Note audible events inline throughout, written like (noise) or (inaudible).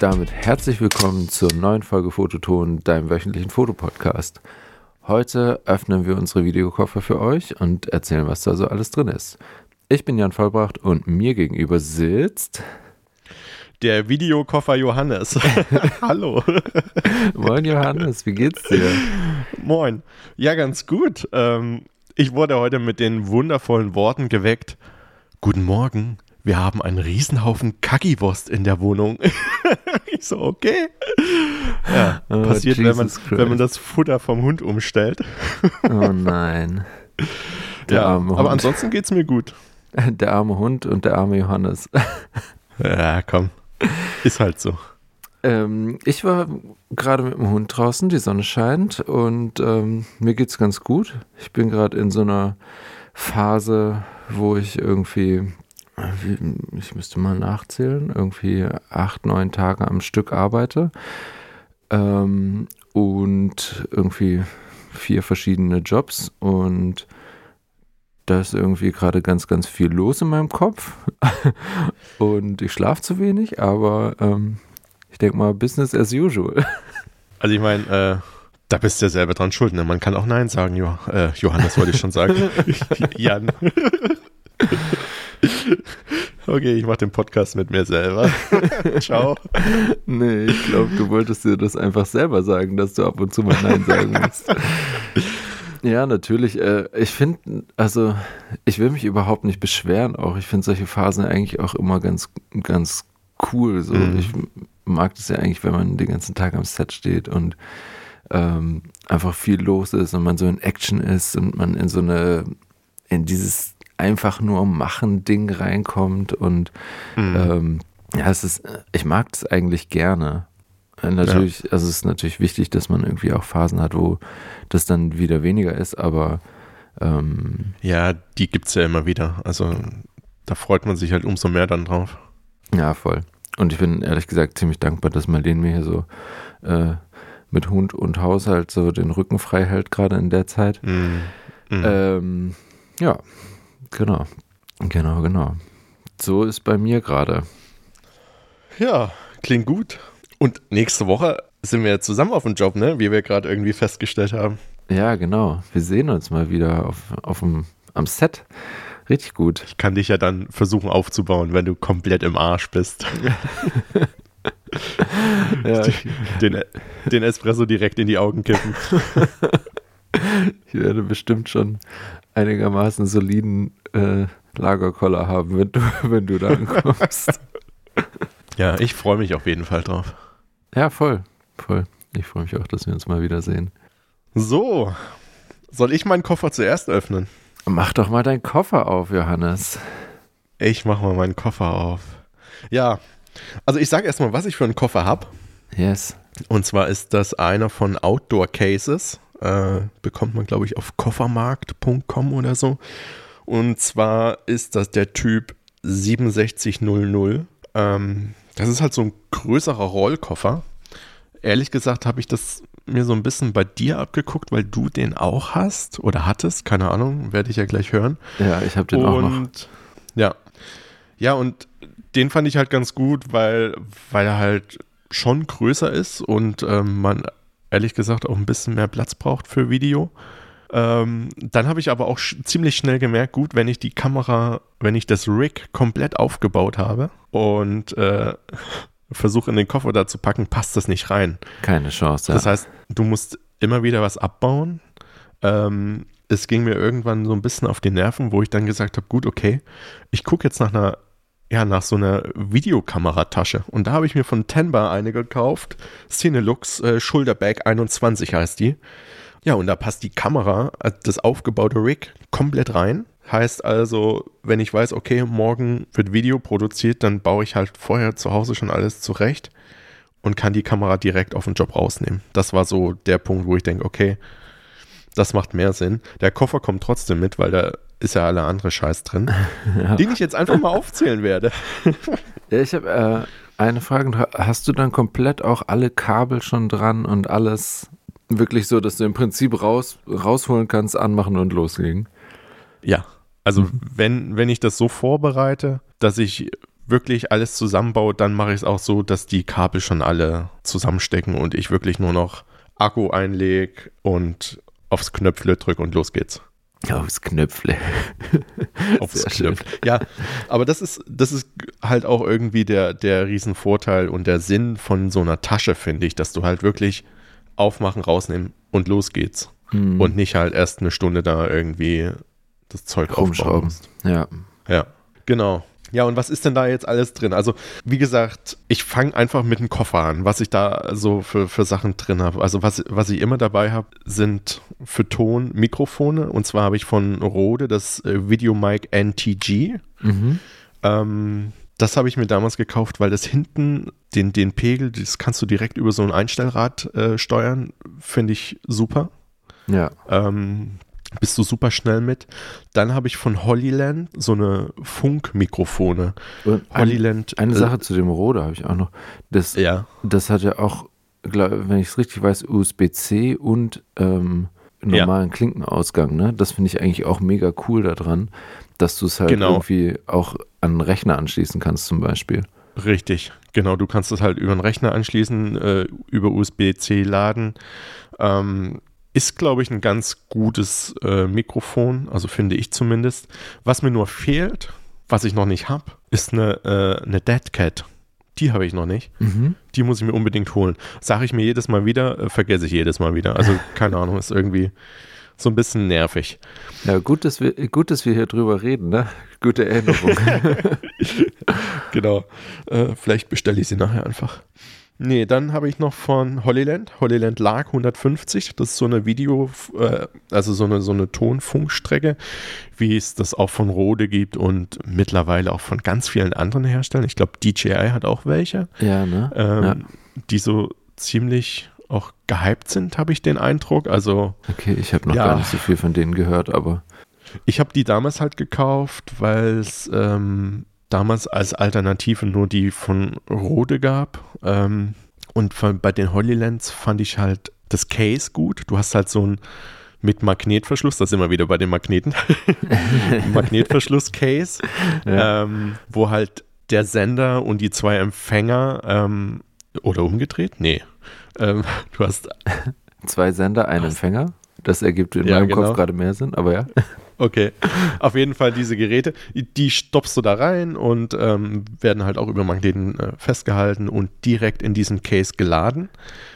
Und damit herzlich willkommen zur neuen Folge Fototon, deinem wöchentlichen Fotopodcast. Heute öffnen wir unsere Videokoffer für euch und erzählen, was da so alles drin ist. Ich bin Jan Vollbracht und mir gegenüber sitzt der Videokoffer Johannes. (laughs) Hallo. (laughs) Moin Johannes, wie geht's dir? Moin. Ja, ganz gut. Ähm, ich wurde heute mit den wundervollen Worten geweckt. Guten Morgen, wir haben einen Riesenhaufen Kackiwurst in der Wohnung. (laughs) ich so, okay. Ja, oh, passiert, wenn man, wenn man das Futter vom Hund umstellt. oh nein. Der ja, aber ansonsten geht's mir gut. (laughs) Der arme Hund und der arme Johannes. (laughs) ja, komm. Ist halt so. Ähm, ich war gerade mit dem Hund draußen, die Sonne scheint und ähm, mir geht's ganz gut. Ich bin gerade in so einer Phase, wo ich irgendwie, ich müsste mal nachzählen, irgendwie acht, neun Tage am Stück arbeite ähm, und irgendwie vier verschiedene Jobs und da ist irgendwie gerade ganz, ganz viel los in meinem Kopf (laughs) und ich schlafe zu wenig, aber ähm, ich denke mal, Business as usual. Also ich meine, äh, da bist du ja selber dran schuld, ne? Man kann auch Nein sagen, jo äh, Johannes wollte ich schon sagen. (laughs) (laughs) Jan. (laughs) Okay, ich mache den Podcast mit mir selber. (laughs) Ciao. Nee, ich glaube, du wolltest dir das einfach selber sagen, dass du ab und zu mal Nein sagen (laughs) musst. Ja, natürlich. Äh, ich finde, also ich will mich überhaupt nicht beschweren auch. Ich finde solche Phasen eigentlich auch immer ganz, ganz cool. So. Mhm. Ich mag das ja eigentlich, wenn man den ganzen Tag am Set steht und ähm, einfach viel los ist und man so in Action ist und man in so eine, in dieses einfach nur machen Ding reinkommt und mhm. ähm, ja, es ist, ich mag es eigentlich gerne. Äh, natürlich, ja. also es ist natürlich wichtig, dass man irgendwie auch Phasen hat, wo das dann wieder weniger ist, aber ähm, ja, die gibt es ja immer wieder. Also da freut man sich halt umso mehr dann drauf. Ja, voll. Und ich bin ehrlich gesagt ziemlich dankbar, dass Marlene mir hier so äh, mit Hund und Haushalt so den Rücken frei hält, gerade in der Zeit. Mm. Mm. Ähm, ja, genau. Genau, genau. So ist bei mir gerade. Ja, klingt gut. Und nächste Woche sind wir zusammen auf dem Job, ne? Wie wir gerade irgendwie festgestellt haben. Ja, genau. Wir sehen uns mal wieder auf, auf dem, am Set. Richtig gut. Ich kann dich ja dann versuchen aufzubauen, wenn du komplett im Arsch bist. (laughs) ja, den, den Espresso direkt in die Augen kippen. (laughs) ich werde bestimmt schon einigermaßen soliden äh, Lagerkoller haben, wenn du, (laughs) wenn du da ankommst. (laughs) ja, ich freue mich auf jeden Fall drauf. Ja, voll. Voll. Ich freue mich auch, dass wir uns mal wiedersehen. So, soll ich meinen Koffer zuerst öffnen? Mach doch mal deinen Koffer auf, Johannes. Ich mach mal meinen Koffer auf. Ja, also ich sage erstmal, was ich für einen Koffer habe. Yes. Und zwar ist das einer von Outdoor Cases. Äh, bekommt man, glaube ich, auf koffermarkt.com oder so. Und zwar ist das der Typ 6700. Ähm, das ist halt so ein größerer Rollkoffer. Ehrlich gesagt habe ich das mir so ein bisschen bei dir abgeguckt, weil du den auch hast oder hattest. Keine Ahnung, werde ich ja gleich hören. Ja, ich habe den und, auch noch. Ja. Ja, und den fand ich halt ganz gut, weil, weil er halt schon größer ist und ähm, man ehrlich gesagt auch ein bisschen mehr Platz braucht für Video. Ähm, dann habe ich aber auch sch ziemlich schnell gemerkt, gut, wenn ich die Kamera, wenn ich das Rig komplett aufgebaut habe und äh, (laughs) versuche in den Koffer da zu packen, passt das nicht rein. Keine Chance. Ja. Das heißt, du musst immer wieder was abbauen. Ähm, es ging mir irgendwann so ein bisschen auf die Nerven, wo ich dann gesagt habe, gut, okay, ich gucke jetzt nach einer ja, nach so einer Videokameratasche. Und da habe ich mir von Tenbar eine gekauft. Cinelux äh, Shoulderbag 21 heißt die. Ja, und da passt die Kamera, äh, das aufgebaute Rig, komplett rein. Heißt also, wenn ich weiß, okay, morgen wird Video produziert, dann baue ich halt vorher zu Hause schon alles zurecht und kann die Kamera direkt auf den Job rausnehmen. Das war so der Punkt, wo ich denke, okay, das macht mehr Sinn. Der Koffer kommt trotzdem mit, weil da ist ja alle andere Scheiß drin, (laughs) ja. den ich jetzt einfach mal aufzählen werde. ja, ich habe äh, eine Frage. Hast du dann komplett auch alle Kabel schon dran und alles wirklich so, dass du im Prinzip raus, rausholen kannst, anmachen und loslegen? Ja, also mhm. wenn, wenn ich das so vorbereite, dass ich wirklich alles zusammenbaue, dann mache ich es auch so, dass die Kabel schon alle zusammenstecken und ich wirklich nur noch Akku einlege und aufs Knöpfle drücke und los geht's. Aufs Knöpfle. (laughs) Aufs Knöpfle. Ja, aber das ist, das ist halt auch irgendwie der, der Riesenvorteil und der Sinn von so einer Tasche, finde ich, dass du halt wirklich aufmachen, rausnehmen und los geht's. Hm. Und nicht halt erst eine Stunde da irgendwie das Zeug musst. Ja. Ja, genau. Ja, und was ist denn da jetzt alles drin? Also, wie gesagt, ich fange einfach mit dem Koffer an, was ich da so für, für Sachen drin habe. Also, was, was ich immer dabei habe, sind für Ton Mikrofone. Und zwar habe ich von Rode das äh, Videomic NTG. Mhm. Ähm, das habe ich mir damals gekauft, weil das hinten den, den Pegel, das kannst du direkt über so ein Einstellrad äh, steuern. Finde ich super. Ja. Ähm, bist du super schnell mit. Dann habe ich von Hollyland so eine Funkmikrofone. Und ein, Hollyland. eine äh, Sache zu dem Rode habe ich auch noch. Das, Ja, das hat ja auch, glaub, wenn ich es richtig weiß, USB-C und ähm, normalen Klinkenausgang. Ne? Das finde ich eigentlich auch mega cool daran, dass du es halt Genau. irgendwie auch an einen Rechner anschließen kannst zum Beispiel. richtig. Genau, du kannst es halt über den Rechner anschließen, äh, über USB-C laden. Ähm, ist, glaube ich, ein ganz gutes äh, Mikrofon, also finde ich zumindest. Was mir nur fehlt, was ich noch nicht habe, ist eine, äh, eine Dead Cat. Die habe ich noch nicht. Mhm. Die muss ich mir unbedingt holen. Sage ich mir jedes Mal wieder, äh, vergesse ich jedes Mal wieder. Also (laughs) keine Ahnung, ist irgendwie so ein bisschen nervig. Ja, gut, dass wir, gut, dass wir hier drüber reden, ne? Gute Erinnerung. (laughs) Genau. Äh, vielleicht bestelle ich sie nachher einfach. Nee, dann habe ich noch von Hollyland, Hollyland Lag 150. Das ist so eine Video, äh, also so eine, so eine Tonfunkstrecke, wie es das auch von Rode gibt und mittlerweile auch von ganz vielen anderen Herstellern. Ich glaube, DJI hat auch welche, ja, ne? ähm, Ja. die so ziemlich auch gehypt sind, habe ich den Eindruck. Also Okay, ich habe noch Ja. gar nicht so viel von denen gehört, aber Ich habe die damals halt gekauft, weil es ähm, damals als Alternative nur die von Rode gab. Ähm, und von, bei den Holylands fand ich halt das Case gut. Du hast halt so ein mit Magnetverschluss, da sind wir wieder bei den Magneten, (laughs) (laughs) Magnetverschluss-Case, ja. ähm, wo halt der Sender und die zwei Empfänger ähm, oder umgedreht? Nee. Ähm, du hast zwei Sender, ein? Empfänger. Das ergibt in Ja, meinem genau. Kopf gerade mehr Sinn, aber ja. Okay, auf jeden Fall diese Geräte, die stopfst du da rein und ähm, werden halt auch über Magneten äh, festgehalten und direkt in diesen Case geladen.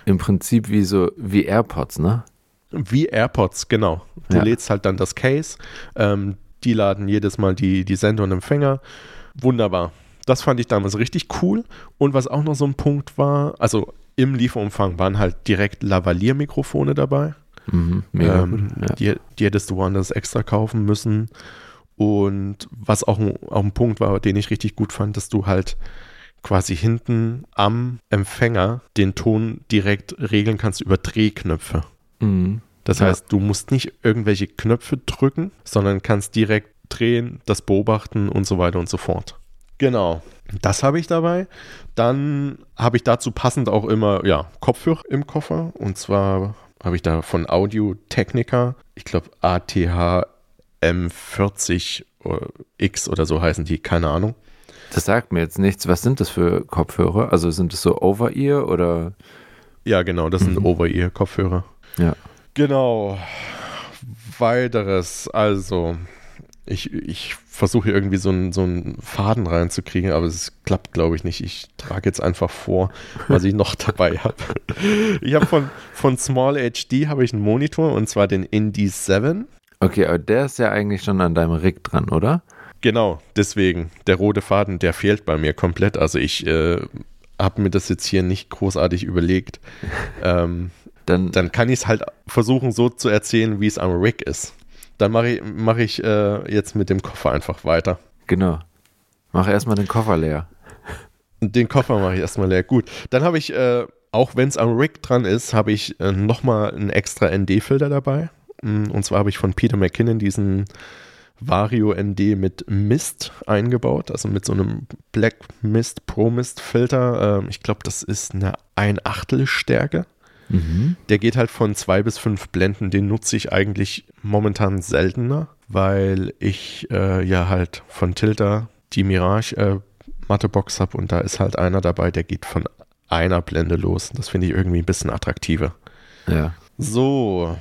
Im Prinzip wie so, wie AirPods, ne? Wie AirPods, genau. Du Ja. lädst halt dann das Case, ähm, die laden jedes Mal die, die Sender und Empfänger. Wunderbar. Das fand ich damals richtig cool. Und was auch noch so ein Punkt war, also im Lieferumfang waren halt direkt Lavalier-Mikrofone dabei. Mhm, mega ähm, gut. Ja. die, die hättest du woanders extra kaufen müssen. Und was auch ein, auch ein Punkt war, den ich richtig gut fand, dass du halt quasi hinten am Empfänger den Ton direkt regeln kannst über Drehknöpfe. Mhm. Das Ja. heißt, du musst nicht irgendwelche Knöpfe drücken, sondern kannst direkt drehen, das beobachten und so weiter und so fort. Genau. Das habe ich dabei. Dann habe ich dazu passend auch immer ja, Kopfhörer im Koffer. Und zwar habe ich da von Audio Technica, ich glaube ATH M40 oder X oder so heißen die, keine Ahnung. Das sagt mir jetzt nichts. Was sind das für Kopfhörer? Also sind es so Over-Ear oder? Ja, genau, das sind Mhm. Over-Ear-Kopfhörer. Ja. Genau. Weiteres, also ich, ich versuche hier irgendwie so einen, so einen Faden reinzukriegen, aber es klappt, glaube ich, nicht. Ich trage jetzt einfach vor, was ich noch (laughs) dabei habe. Ich habe von, von Small HD habe ich einen Monitor und zwar den Indie 7. Okay, aber der ist ja eigentlich schon an deinem Rig dran, oder? Genau, deswegen, der rote Faden, der fehlt bei mir komplett. Also ich äh, habe mir das jetzt hier nicht großartig überlegt. (laughs) ähm, Dann, dann kann ich es halt versuchen, so zu erzählen, wie es am Rig ist. Dann mache ich, mach ich äh, jetzt mit dem Koffer einfach weiter. genau. Mach erstmal den Koffer leer. Den Koffer mache ich erstmal leer. Gut. Dann habe ich, äh, auch wenn es am Rig dran ist, habe ich äh, nochmal einen extra ND-Filter dabei. Mm, Und zwar habe ich von Peter McKinnon diesen Vario ND mit Mist eingebaut, also mit so einem Black Mist Pro Mist Filter. Ähm, ich glaube, das ist eine ein Achtel Stärke. Mhm. Der geht halt von zwei bis fünf Blenden. Den nutze ich eigentlich momentan seltener, weil ich äh, ja halt von Tilta die Mirage äh, Mattebox habe und da ist halt einer dabei, der geht von einer Blende los. Das finde ich irgendwie ein bisschen attraktiver. Ja. So,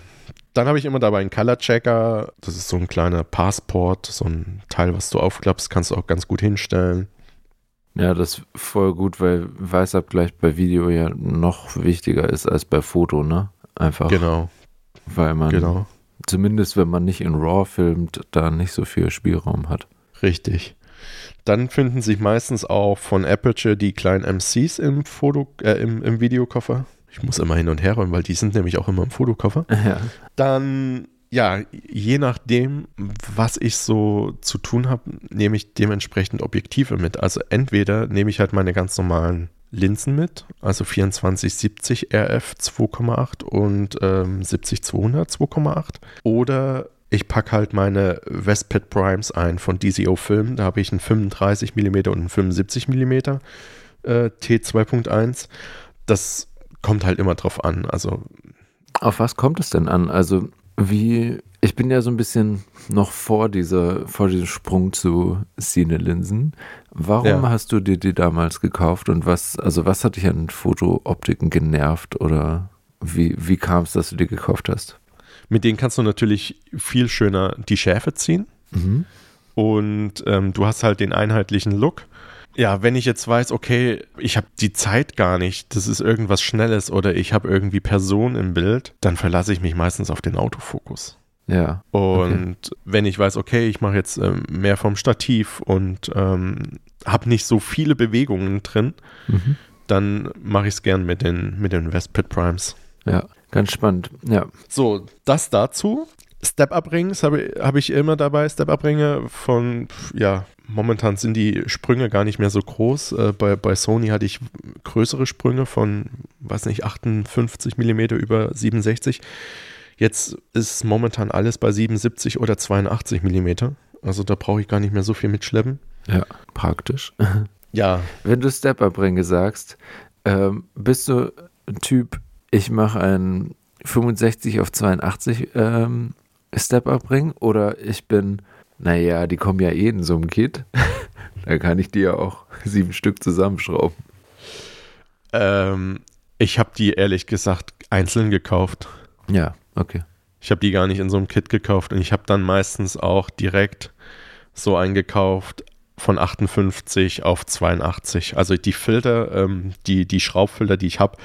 dann habe ich immer dabei einen Color Checker. Das ist so ein kleiner Passport, so ein Teil, was du aufklappst, kannst du auch ganz gut hinstellen. Ja, das ist voll gut, weil Weißabgleich bei Video ja noch wichtiger ist als bei Foto, ne? Einfach. Genau. Weil man, genau. zumindest wenn man nicht in RAW filmt, da nicht so viel Spielraum hat. Richtig. Dann finden sich meistens auch von Aperture die kleinen MCs im, Foto, äh, im, im Videokoffer. Ich muss immer hin und her räumen, weil die sind nämlich auch immer im Fotokoffer. (laughs) Ja. Dann, ja, je nachdem, was ich so zu tun habe, nehme ich dementsprechend Objektive mit. Also entweder nehme ich halt meine ganz normalen Linsen mit, also 2470 RF 2,8 und ähm, 70-200 2,8. Oder ich packe halt meine Vesped Primes ein von DCO Film. Da habe ich einen 35 mm und einen 75 mm äh, T2.1. Das kommt halt immer drauf an. Also Auf was kommt es denn an? Also wie, ich bin ja so ein bisschen noch vor dieser, vor diesem Sprung zu Cine-Linsen. Warum Ja. hast du dir die damals gekauft und was, also was hat dich an Fotooptiken genervt oder wie, wie kam es, dass du die gekauft hast? mit denen kannst du natürlich viel schöner die Schärfe ziehen. Mhm. und ähm, du hast halt den einheitlichen Look. Ja, wenn ich jetzt weiß, okay, ich habe die Zeit gar nicht, das ist irgendwas Schnelles oder ich habe irgendwie Personen im Bild, dann verlasse ich mich meistens auf den Autofokus. Ja. Und wenn ich weiß, okay, ich mache jetzt ähm, mehr vom Stativ und ähm, habe nicht so viele Bewegungen drin, Mhm. dann mache ich es gern mit den, mit den Vespid Primes. Ja, ganz spannend. Ja. So, das dazu. Step-Up-Rings habe hab ich immer dabei. Step-Up-Ringe von, ja, momentan sind die Sprünge gar nicht mehr so groß. Äh, bei, bei Sony hatte ich größere Sprünge von, weiß nicht, 58 mm über 67. Jetzt ist momentan alles bei 77 oder 82 mm. Also da brauche ich gar nicht mehr so viel mitschleppen. Ja, praktisch. (laughs) Ja, Wenn du Step-Up-Ringe sagst, ähm, bist du ein Typ, ich mache einen 65 auf 82 ähm, Step-Up-Ring oder ich bin, naja, die kommen ja eh in so einem Kit. (laughs) da kann ich die ja auch (laughs) sieben Stück zusammenschrauben. ähm, ich habe die ehrlich gesagt einzeln gekauft. Ja, okay. Ich habe die gar nicht in so einem Kit gekauft und ich habe dann meistens auch direkt so eingekauft von 58 auf 82. Also die Filter, ähm, die, die Schraubfilter, die ich habe,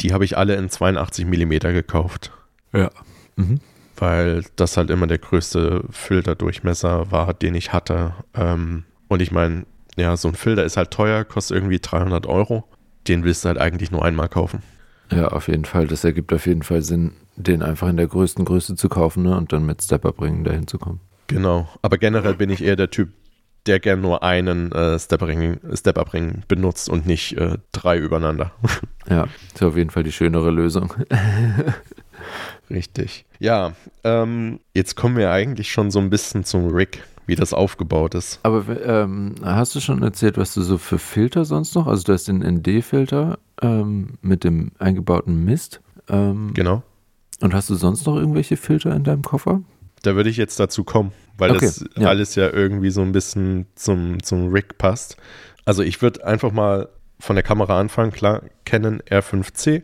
die habe ich alle in 82 mm gekauft, Ja. Mhm. Weil das halt immer der größte Filterdurchmesser war, den ich hatte. Ähm, und ich meine, ja, so ein Filter ist halt teuer, kostet irgendwie 300 Euro. Den willst du halt eigentlich nur einmal kaufen. Ja, auf jeden Fall. Das ergibt auf jeden Fall Sinn, den einfach in der größten Größe zu kaufen ne? und dann mit Step-Up-Ringen dahin zu kommen. Genau. Aber generell bin ich eher der Typ, der gern nur einen äh, Step-Up-Ring Step benutzt und nicht äh, drei übereinander. (laughs) Ja, ist auf jeden Fall die schönere Lösung. (laughs) Richtig. Ja, ähm, jetzt kommen wir eigentlich schon so ein bisschen zum Rig, wie das aufgebaut ist. Aber ähm, hast du schon erzählt, was du so für Filter sonst noch? Also du hast den ND-Filter ähm, mit dem eingebauten Mist. Ähm, Genau. Und hast du sonst noch irgendwelche Filter in deinem Koffer? Da würde ich jetzt dazu kommen, weil Okay, das ja. alles ja irgendwie so ein bisschen zum, zum Rig passt. Also ich würde einfach mal von der Kamera anfangen, klar, Canon R5C.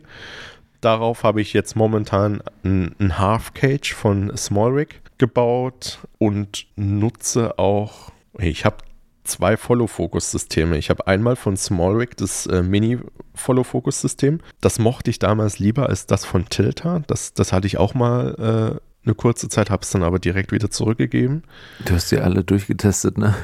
Darauf habe ich jetzt momentan ein, Half Cage von Small Rig gebaut und nutze auch, ich habe zwei Follow-Focus-Systeme. Ich habe einmal von Small Rig das äh, Mini-Follow-Focus-System. Das mochte ich damals lieber als das von Tilta. Das, das hatte ich auch mal äh, eine kurze Zeit, habe es dann aber direkt wieder zurückgegeben. Du hast die alle durchgetestet, ne? (laughs)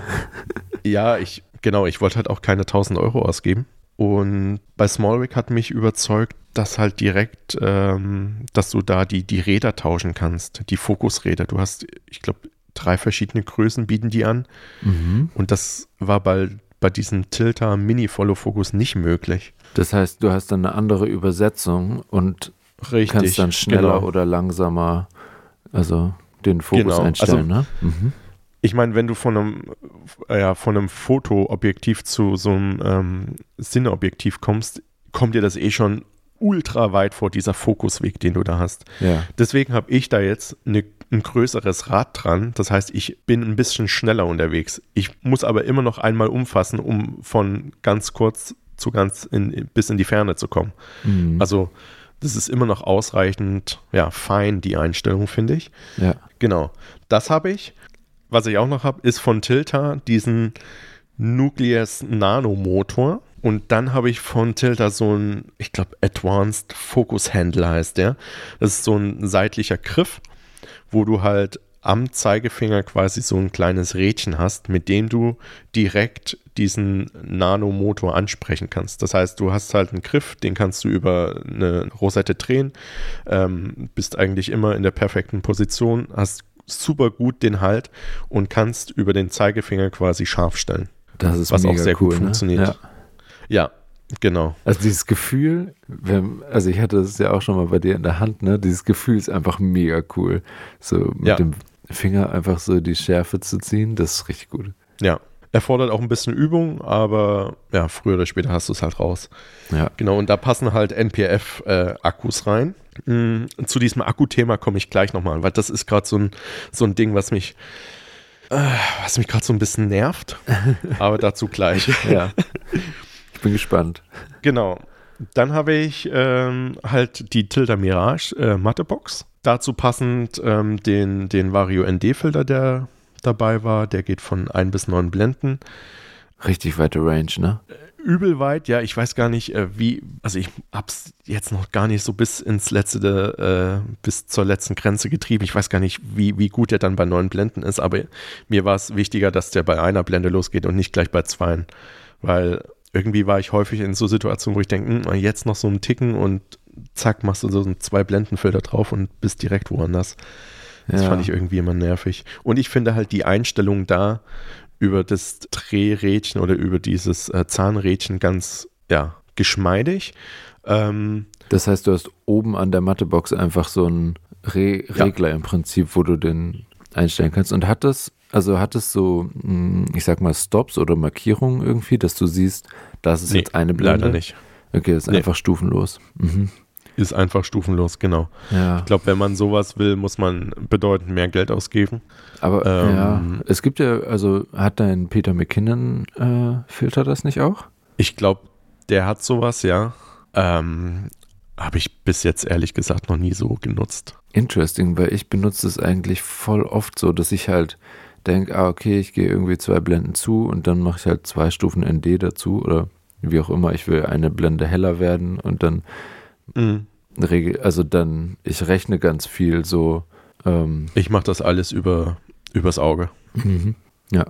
Ja, ich, genau, ich wollte halt auch keine 1000 Euro ausgeben. Und bei Smallrig hat mich überzeugt, dass halt direkt, ähm, dass du da die, die Räder tauschen kannst, die Fokusräder. Du hast, ich glaube, drei verschiedene Größen bieten die an. Mhm. Und das war bei, bei diesem Tilta Mini Follow Focus nicht möglich. Das heißt, du hast dann eine andere Übersetzung und kannst dann schneller genau. oder langsamer, also den Fokus Genau, einstellen, ne? Mhm. Ich meine, wenn du von einem, ja, von einem Fotoobjektiv zu so einem ähm, Sinneobjektiv kommst, kommt dir das eh schon ultra weit vor, dieser Fokusweg, den du da hast. Ja. Deswegen habe ich da jetzt eine ein größeres Rad dran. Das heißt, ich bin ein bisschen schneller unterwegs. Ich muss aber immer noch einmal umfassen, um von ganz kurz zu ganz in, bis in die Ferne zu kommen. Mhm. Also das ist immer noch ausreichend, ja, fein, die Einstellung, finde ich. Ja. Genau. Das habe ich. Was ich auch noch habe, ist von Tilta diesen Nucleus Nanomotor. Und dann habe ich von Tilta so ein, ich glaube, Advanced Focus Handle heißt der. Das ist so ein seitlicher Griff, wo du halt am Zeigefinger quasi so ein kleines Rädchen hast, mit dem du direkt diesen Nanomotor ansprechen kannst. Das heißt, du hast halt einen Griff, den kannst du über eine Rosette drehen, ähm, bist eigentlich immer in der perfekten Position, hast super gut den Halt und kannst über den Zeigefinger quasi scharf stellen. Das ist was auch sehr cool, gut ne? funktioniert. Ja. ja. Genau. Also dieses Gefühl, wenn, also ich hatte es ja auch schon mal bei dir in der Hand, ne? Dieses Gefühl ist einfach mega cool. So mit ja. dem Finger einfach so die Schärfe zu ziehen, das ist richtig gut. Ja. Erfordert auch ein bisschen Übung, aber ja, früher oder später hast du es halt raus. Ja. Genau, und da passen halt NPF-Akkus äh, rein. Mhm, zu diesem Akkuthema komme ich gleich nochmal, weil das ist gerade so ein, so ein Ding, was mich, äh, was mich gerade so ein bisschen nervt. (laughs) aber dazu gleich. ja. Ich bin gespannt. Genau. Dann habe ich ähm, halt die Tilda Mirage äh, Mattebox. Dazu passend ähm, den, den Vario ND-Filter, der dabei war. Der geht von 1 bis 9 Blenden. Richtig weite Range, ne? Äh, übel weit, ja. Ich weiß gar nicht, äh, wie. Also, ich hab's jetzt noch gar nicht so bis ins letzte, äh, bis zur letzten Grenze getrieben. Ich weiß gar nicht, wie, wie gut der dann bei 9 Blenden ist. Aber mir war es wichtiger, dass der bei einer Blende losgeht und nicht gleich bei zweien. Weil irgendwie war ich häufig in so Situationen, wo ich denke, hm, jetzt noch so ein Ticken und zack, machst du so zwei Blendenfilter drauf und bist direkt woanders. Das ja. fand ich irgendwie immer nervig. Und ich finde halt die Einstellung da über das Drehrädchen oder über dieses äh, Zahnrädchen ganz, ja, geschmeidig. Ähm, das heißt, du hast oben an der Mattebox einfach so einen Re ja. Regler im Prinzip, wo du den einstellen kannst. Und hat das, also hat es so, hm, ich sag mal, Stops oder Markierungen irgendwie, dass du siehst, das ist nee, jetzt eine Blende? Leider nicht. Okay, das ist nee. einfach stufenlos. Mhm. Ist einfach stufenlos, genau. Ja. Ich glaube, wenn man sowas will, muss man bedeutend mehr Geld ausgeben. Aber ähm, ja, es gibt ja, also hat dein Peter McKinnon-Filter äh, das nicht auch? Ich glaube, der hat sowas, ja. Ähm, Habe ich bis jetzt ehrlich gesagt noch nie so genutzt. Interesting, weil ich benutze es eigentlich voll oft so, dass ich halt denke, ah, okay, ich gehe irgendwie zwei Blenden zu und dann mache ich halt zwei Stufen ND dazu oder wie auch immer, ich will eine Blende heller werden und dann mhm. also dann, ich rechne ganz viel so. Ähm, ich mache das alles über, übers Auge. Mhm. Ja.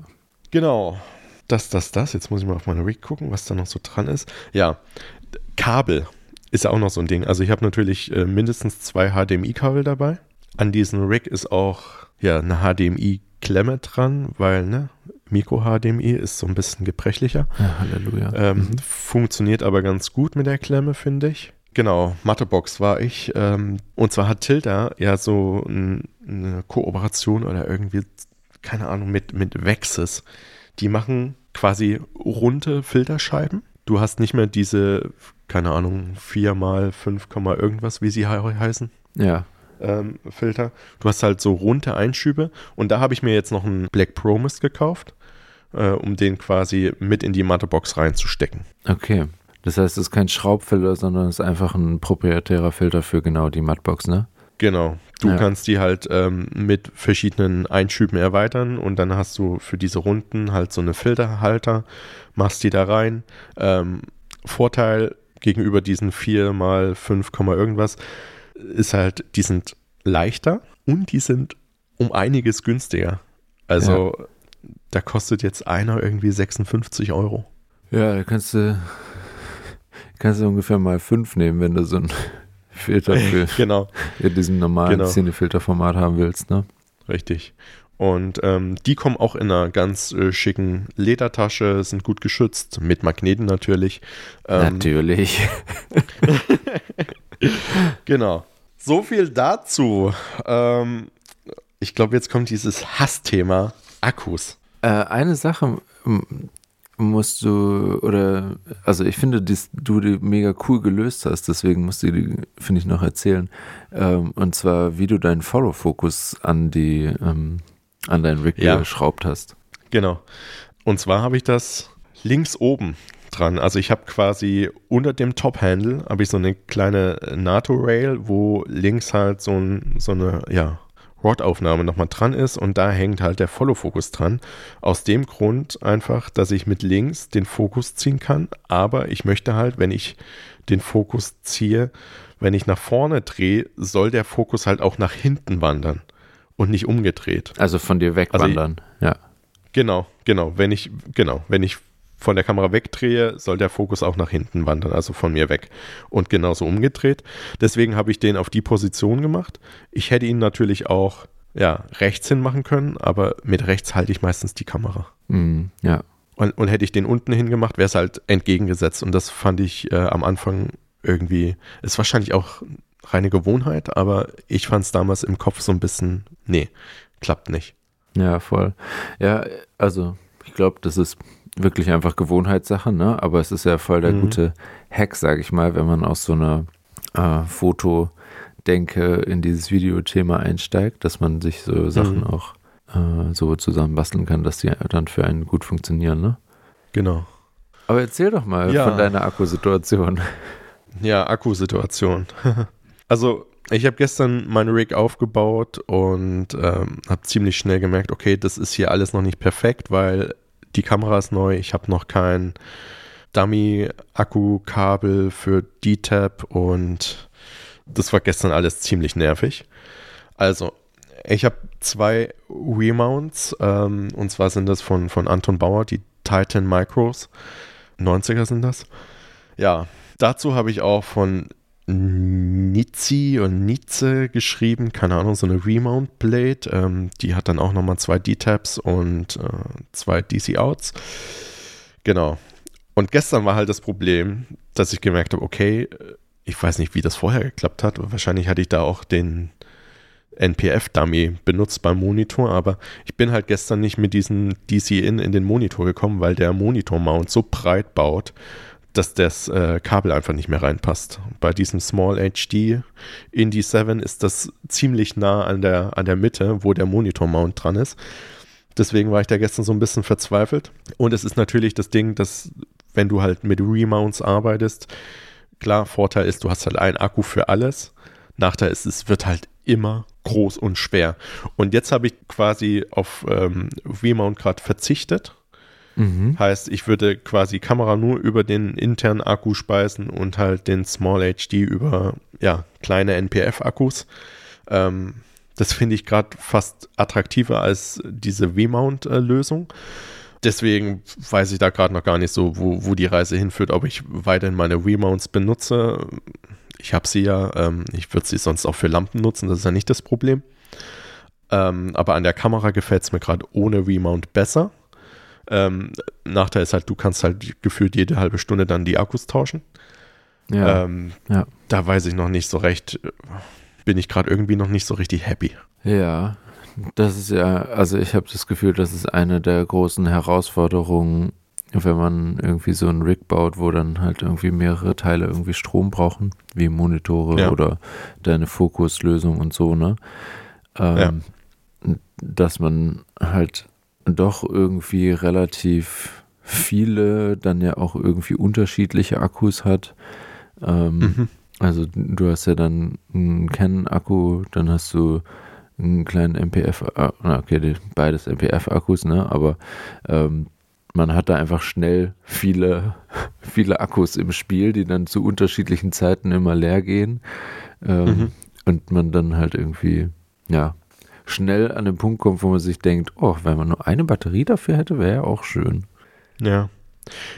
Genau. Das, das, das. Jetzt muss ich mal auf meine Rig gucken, was da noch so dran ist. Ja, Kabel ist ja auch noch so ein Ding. Also ich habe natürlich äh, mindestens zwei HDMI-Kabel dabei. An diesem Rig ist auch ja eine HDMI-Klemme dran, weil ne, Micro-HDMI ist so ein bisschen gebrechlicher. Ja, Halleluja. Ähm, mhm. Funktioniert aber ganz gut mit der Klemme, finde ich. Genau, Mathebox war ich. Ähm, und zwar hat Tilda ja so ein, eine Kooperation oder irgendwie, keine Ahnung, mit, mit Vexes. Die machen quasi runde Filterscheiben. Du hast nicht mehr diese, keine Ahnung, 4 mal 5, irgendwas, wie sie heißen. Ja. Ähm, Filter. Du hast halt so runde Einschübe. Und da habe ich mir jetzt noch einen Black Promise gekauft, äh, um den quasi mit in die Mathebox reinzustecken. Okay. Das heißt, es ist kein Schraubfilter, sondern es ist einfach ein proprietärer Filter für genau die Mattbox, ne? Genau. Du ja. kannst die halt ähm, mit verschiedenen Einschüben erweitern und dann hast du für diese Runden halt so eine Filterhalter, machst die da rein. Ähm, Vorteil gegenüber diesen 4 mal 5, irgendwas ist halt, die sind leichter und die sind um einiges günstiger. Also ja. da kostet jetzt einer irgendwie 56 Euro. Ja, da kannst du kannst du ungefähr mal fünf nehmen, wenn du so einen (laughs) Filter für genau. (laughs) in diesem normalen genau. Szenefilterformat haben willst, ne? Richtig. Und ähm, die kommen auch in einer ganz äh, schicken Ledertasche, sind gut geschützt, mit Magneten natürlich. Ähm, natürlich. (laughs) genau. So viel dazu. Ähm, ich glaube, jetzt kommt dieses Hassthema Akkus. Äh, eine Sache musst du, oder, also ich finde, dass du die mega cool gelöst hast, deswegen musst du die, finde ich, noch erzählen. Ähm, und zwar, wie du deinen Follow-Fokus an die, ähm, an deinen Rig Ja. geschraubt hast. Genau. Und zwar habe ich das links oben dran. Also ich habe quasi unter dem Top-Handle habe ich so eine kleine NATO-Rail, wo links halt so, ein, so eine, ja, Rod-Aufnahme nochmal dran ist und da hängt halt der Follow-Fokus dran. Aus dem Grund einfach, dass ich mit links den Fokus ziehen kann, aber ich möchte halt, wenn ich den Fokus ziehe, wenn ich nach vorne drehe, soll der Fokus halt auch nach hinten wandern und nicht umgedreht. Also von dir wegwandern, ja. Genau, genau. Wenn ich, genau, wenn ich von der Kamera wegdrehe, soll der Fokus auch nach hinten wandern, also von mir weg. Und genauso umgedreht. Deswegen habe ich den auf die Position gemacht. Ich hätte ihn natürlich auch ja, rechts hin machen können, aber mit rechts halte ich meistens die Kamera. Mhm, ja. Und, und hätte ich den unten hingemacht, wäre es halt entgegengesetzt. Und das fand ich äh, am Anfang irgendwie, ist wahrscheinlich auch reine Gewohnheit, aber ich fand es damals im Kopf so ein bisschen, nee, klappt nicht. Ja, voll. Ja, also ich glaube, das ist wirklich einfach Gewohnheitssache, ne? Aber es ist ja voll der Mhm. gute Hack, sage ich mal, wenn man aus so einer äh, Fotodenke in dieses Videothema einsteigt, dass man sich so Sachen Mhm. auch äh, so zusammenbasteln kann, dass die dann für einen gut funktionieren, ne? Genau. Aber erzähl doch mal Ja. von deiner Akkusituation. Ja, Akkusituation. (laughs) also, ich habe gestern meine Rig aufgebaut und ähm, habe ziemlich schnell gemerkt, okay, das ist hier alles noch nicht perfekt, weil die Kamera ist neu. Ich habe noch kein Dummy-Akkukabel für D-Tab und das war gestern alles ziemlich nervig. Also, ich habe zwei Remounts ähm, und zwar sind das von, von Anton Bauer, die Titan Micros. 90er sind das. Ja, dazu habe ich auch von Nitzi und Nitze geschrieben, keine Ahnung, so eine Remount Blade. Ähm, die hat dann auch nochmal zwei D-Tabs und äh, zwei DC-Outs. Genau. Und gestern war halt das Problem, dass ich gemerkt habe, okay, ich weiß nicht, wie das vorher geklappt hat. Wahrscheinlich hatte ich da auch den NPF-Dummy benutzt beim Monitor, aber ich bin halt gestern nicht mit diesem DC-In in den Monitor gekommen, weil der Monitor-Mount so breit baut, dass das äh, Kabel einfach nicht mehr reinpasst. Bei diesem Small HD Indy 7 ist das ziemlich nah an der, an der Mitte, wo der Monitor-Mount dran ist. Deswegen war ich da gestern so ein bisschen verzweifelt. Und es ist natürlich das Ding, dass wenn du halt mit Remounts arbeitest, klar, Vorteil ist, du hast halt einen Akku für alles. Nachteil ist, es wird halt immer groß und schwer. Und jetzt habe ich quasi auf ähm, Remount gerade verzichtet. Mhm. Heißt, ich würde quasi Kamera nur über den internen Akku speisen und halt den Small HD über ja, kleine NPF-Akkus. Ähm, das finde ich gerade fast attraktiver als diese V-Mount-Lösung. Deswegen weiß ich da gerade noch gar nicht so, wo, wo die Reise hinführt, ob ich weiterhin meine V-Mounts benutze. Ich habe sie ja, ähm, ich würde sie sonst auch für Lampen nutzen, das ist ja nicht das Problem. Ähm, aber an der Kamera gefällt es mir gerade ohne V-Mount besser. Ähm, Nachteil ist halt, du kannst halt gefühlt jede halbe Stunde dann die Akkus tauschen. Ja. Ähm, ja. Da weiß ich noch nicht so recht, bin ich gerade irgendwie noch nicht so richtig happy. Ja, das ist ja, also ich habe das Gefühl, das ist eine der großen Herausforderungen, wenn man irgendwie so einen Rig baut, wo dann halt irgendwie mehrere Teile irgendwie Strom brauchen, wie Monitore Ja. oder deine Fokuslösung und so, ne? Ähm, Dass man halt doch irgendwie relativ viele, dann ja auch irgendwie unterschiedliche Akkus hat. Ähm, Mhm. also du hast ja dann einen Canon-Akku, dann hast du einen kleinen MPF, ah, na, okay, beides MPF-Akkus, ne? Aber ähm, man hat da einfach schnell viele, (laughs) viele Akkus im Spiel, die dann zu unterschiedlichen Zeiten immer leer gehen. Ähm, Mhm. Und man dann halt irgendwie, ja, schnell an den Punkt kommt, wo man sich denkt, oh, wenn man nur eine Batterie dafür hätte, wäre ja auch schön. Ja.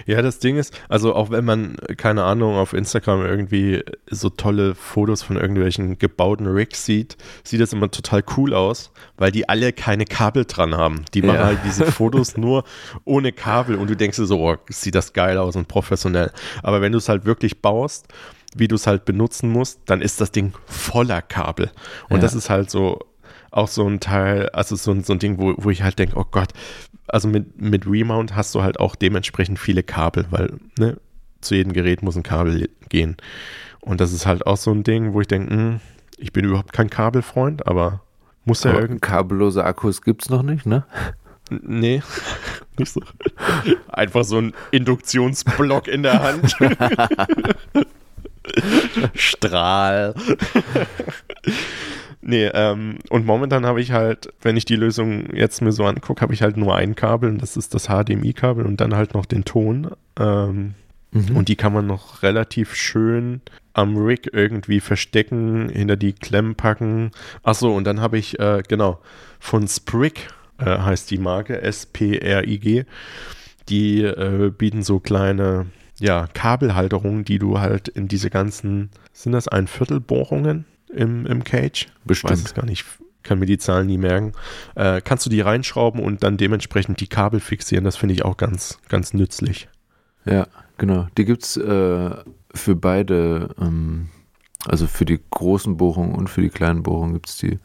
Ja, das Ding ist, also auch wenn man, keine Ahnung, auf Instagram irgendwie so tolle Fotos von irgendwelchen gebauten Rigs sieht, sieht das immer total cool aus, weil die alle keine Kabel dran haben. Die machen Ja. halt diese Fotos (laughs) nur ohne Kabel und du denkst dir so, oh, sieht das geil aus und professionell. Aber wenn du es halt wirklich baust, wie du es halt benutzen musst, dann ist das Ding voller Kabel. Und Ja. das ist halt so auch so ein Teil, also so ein, so ein Ding, wo, wo ich halt denke, oh Gott, also mit, mit Remount hast du halt auch dementsprechend viele Kabel, weil ne, zu jedem Gerät muss ein Kabel gehen. Und das ist halt auch so ein Ding, wo ich denke, hm, ich bin überhaupt kein Kabelfreund, aber muss ja irgendwie. kabellose Akkus gibt's noch nicht, ne? Nee, (laughs) nicht so. Einfach so ein Induktionsblock in der Hand. (laughs) Strahl. (laughs) nee, ähm, und momentan habe ich halt, wenn ich die Lösung jetzt mir so angucke, habe ich halt nur ein Kabel und das ist das HDMI-Kabel und dann halt noch den Ton. Ähm, Mhm. und die kann man noch relativ schön am Rig irgendwie verstecken, hinter die Klemmen packen. Achso, und dann habe ich, äh, genau, von Sprig äh, heißt die Marke, S-P-R-I-G. Die äh, bieten so kleine, ja, Kabelhalterungen, die du halt in diese ganzen, sind das ein Viertelbohrungen im, im Cage? Ich weiß es Bestimmt. gar nicht, kann mir die Zahlen nie merken. Äh, kannst du die reinschrauben und dann dementsprechend die Kabel fixieren. Das finde ich auch ganz, ganz nützlich. Ja, genau. Die gibt's äh, für beide, ähm, also für die großen Bohrungen und für die kleinen Bohrungen gibt's die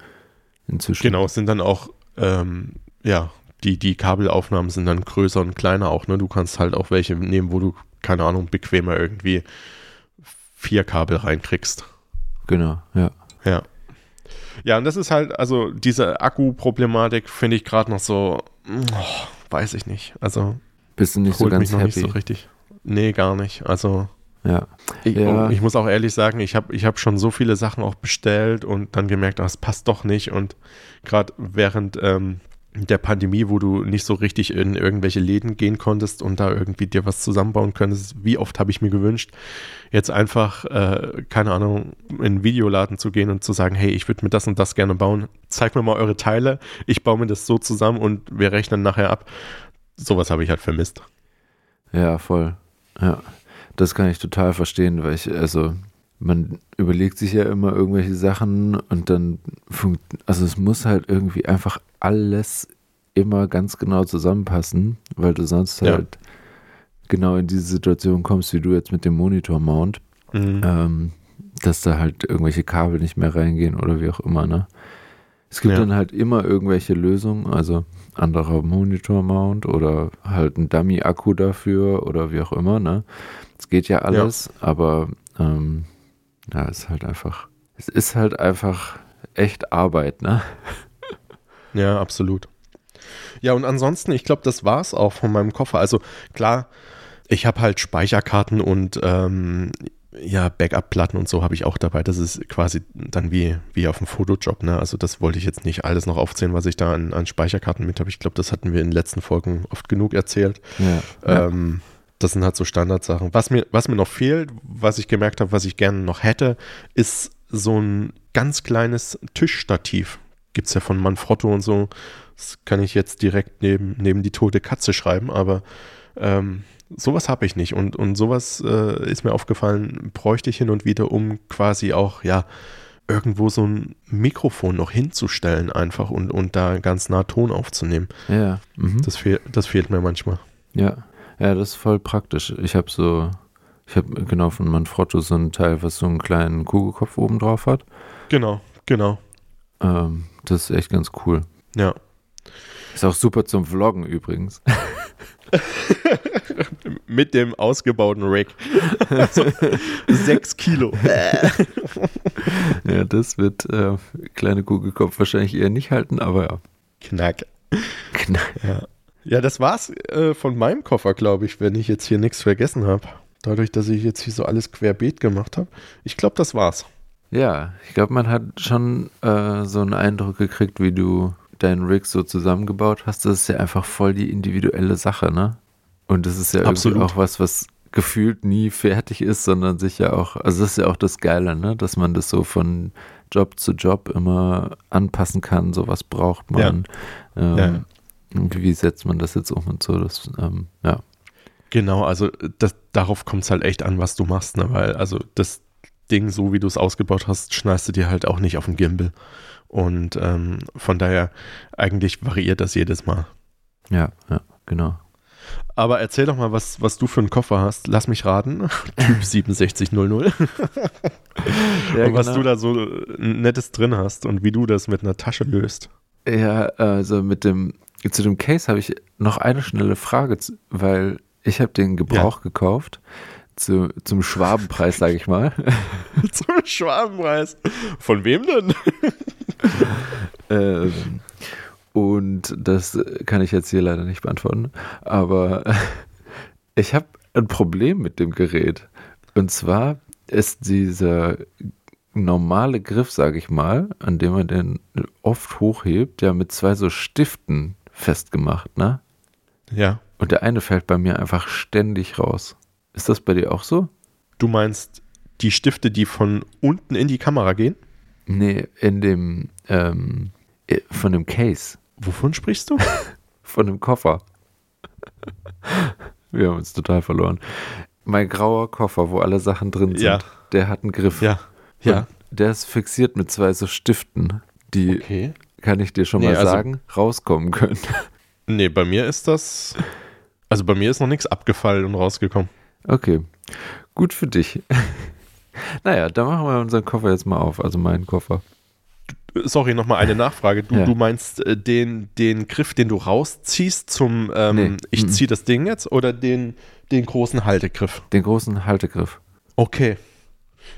inzwischen. Genau, es sind dann auch, ähm, ja, die, die Kabelaufnahmen sind dann größer und kleiner auch, ne? Du kannst halt auch welche nehmen, wo du, keine Ahnung, bequemer irgendwie vier Kabel reinkriegst. Genau, ja. Ja. Ja, und das ist halt, also diese Akku-Problematik finde ich gerade noch so, oh, weiß ich nicht. Also Bist du nicht so ganz mich noch happy? nicht so richtig. Nee, gar nicht. Also ja. ich, Ja. ich muss auch ehrlich sagen, ich habe ich hab schon so viele Sachen auch bestellt und dann gemerkt, ah, es passt doch nicht. Und gerade während ähm, der Pandemie, wo du nicht so richtig in irgendwelche Läden gehen konntest und da irgendwie dir was zusammenbauen könntest, wie oft habe ich mir gewünscht, jetzt einfach, äh, keine Ahnung, in einen Videoladen zu gehen und zu sagen, hey, ich würde mir das und das gerne bauen. Zeig mir mal eure Teile, ich baue mir das so zusammen und wir rechnen nachher ab. Sowas habe ich halt vermisst. Ja, voll. Ja. Das kann ich total verstehen, weil ich, also, man überlegt sich ja immer irgendwelche Sachen und dann funkt, also es muss halt irgendwie einfach alles immer ganz genau zusammenpassen, weil du sonst Ja. halt genau in diese Situation kommst, wie du jetzt mit dem Monitor-Mount, Mhm. ähm, dass da halt irgendwelche Kabel nicht mehr reingehen oder wie auch immer, ne? Es gibt Ja. dann halt immer irgendwelche Lösungen, also anderer Monitor-Mount oder halt ein Dummy-Akku dafür oder wie auch immer, ne? Es geht ja alles, aber ähm, ja, es ist halt einfach, es ist halt einfach echt Arbeit, ne? (laughs) Ja, absolut. Ja, und ansonsten, ich glaube, das war's auch von meinem Koffer. Also klar, ich habe halt Speicherkarten und ähm, ja, Backup-Platten und so habe ich auch dabei. Das ist quasi dann wie, wie auf dem Fotojob, ne? Also das wollte ich jetzt nicht alles noch aufzählen, was ich da an, an Speicherkarten mit habe. Ich glaube, das hatten wir in den letzten Folgen oft genug erzählt. Ja. Ähm, das sind halt so Standardsachen. Was mir, was mir noch fehlt, was ich gemerkt habe, was ich gerne noch hätte, ist so ein ganz kleines Tischstativ. Gibt es ja von Manfrotto und so. Das kann ich jetzt direkt neben, neben die tote Katze schreiben, aber ähm, sowas habe ich nicht. Und, und sowas äh, ist mir aufgefallen, bräuchte ich hin und wieder, um quasi auch, ja, irgendwo so ein Mikrofon noch hinzustellen einfach und, und da ganz nah Ton aufzunehmen. ja. Mhm. Das, fehl, das fehlt mir manchmal. Ja, ja, das ist voll praktisch. Ich habe so, ich habe genau von Manfrotto so ein Teil, was so einen kleinen Kugelkopf oben drauf hat. Genau, genau. Ähm, das ist echt ganz cool. Ja. Ist auch super zum Vloggen übrigens. (laughs) Mit dem ausgebauten Rack. also, (laughs) sechs Kilo. ja, das wird äh, kleine Kugelkopf wahrscheinlich eher nicht halten, aber ja. Knack. Knack. Ja, ja das war's äh, von meinem Koffer, glaube ich, wenn ich jetzt hier nichts vergessen habe. Dadurch, dass ich jetzt hier so alles querbeet gemacht habe. Ich glaube, das war's. Ja, ich glaube, man hat schon äh, so einen Eindruck gekriegt, wie du deinen Rig so zusammengebaut hast. Das ist ja einfach voll die individuelle Sache, ne? Und das ist ja irgendwie Absolut. auch was, was gefühlt nie fertig ist, sondern sich ja auch, also das ist ja auch das Geile, ne? Dass man das so von Job zu Job immer anpassen kann, sowas braucht man. Ähm, Ja. Wie setzt man das jetzt um und so? Das, ähm, ja. Genau, also das, darauf kommt es halt echt an, was du machst, ne? Weil, also das Ding, so wie du es ausgebaut hast, schneidest du dir halt auch nicht auf den Gimbal. Und ähm, von daher, eigentlich variiert das jedes Mal. Ja, ja, genau. Aber erzähl doch mal, was, was du für einen Koffer hast. Lass mich raten. (laughs) Typ 6700. (laughs) Ja, und was genau. du da so Nettes drin hast und wie du das mit einer Tasche löst. Ja, also mit dem zu dem Case habe ich noch eine schnelle Frage, weil ich habe den Gebrauch gekauft zu, zum Schwabenpreis, sage ich mal. (laughs) Zum Schwabenpreis. Von wem denn? (laughs) Ähm, und das kann ich jetzt hier leider nicht beantworten. Aber (laughs) ich habe ein Problem mit dem Gerät. Und zwar ist dieser normale Griff, sage ich mal, an dem man den oft hochhebt, ja mit zwei so Stiften festgemacht, ne? Ja. Und der eine fällt bei mir einfach ständig raus. Ist das bei dir auch so? Du meinst die Stifte, die von unten in die Kamera gehen? Nee, in dem, ähm, äh, von dem Case, Wovon sprichst du? (laughs) von dem Koffer. (laughs) Wir haben uns total verloren. Mein grauer Koffer, wo alle Sachen drin sind, Ja. der hat einen Griff. ja. Und Der ist fixiert mit zwei so Stiften, die, Okay. Kann ich dir schon Nee, mal also- sagen, rauskommen können. (laughs) Nee, bei mir ist das. Also bei mir ist noch nichts abgefallen und rausgekommen. Okay, gut für dich. (laughs) naja, dann machen wir unseren Koffer jetzt mal auf, also meinen Koffer. Sorry, nochmal eine Nachfrage. Du, Ja. du meinst äh, den, den Griff, den du rausziehst zum ähm, Nee. ich Mhm. ziehe das Ding jetzt oder den, den großen Haltegriff? Den großen Haltegriff. Okay.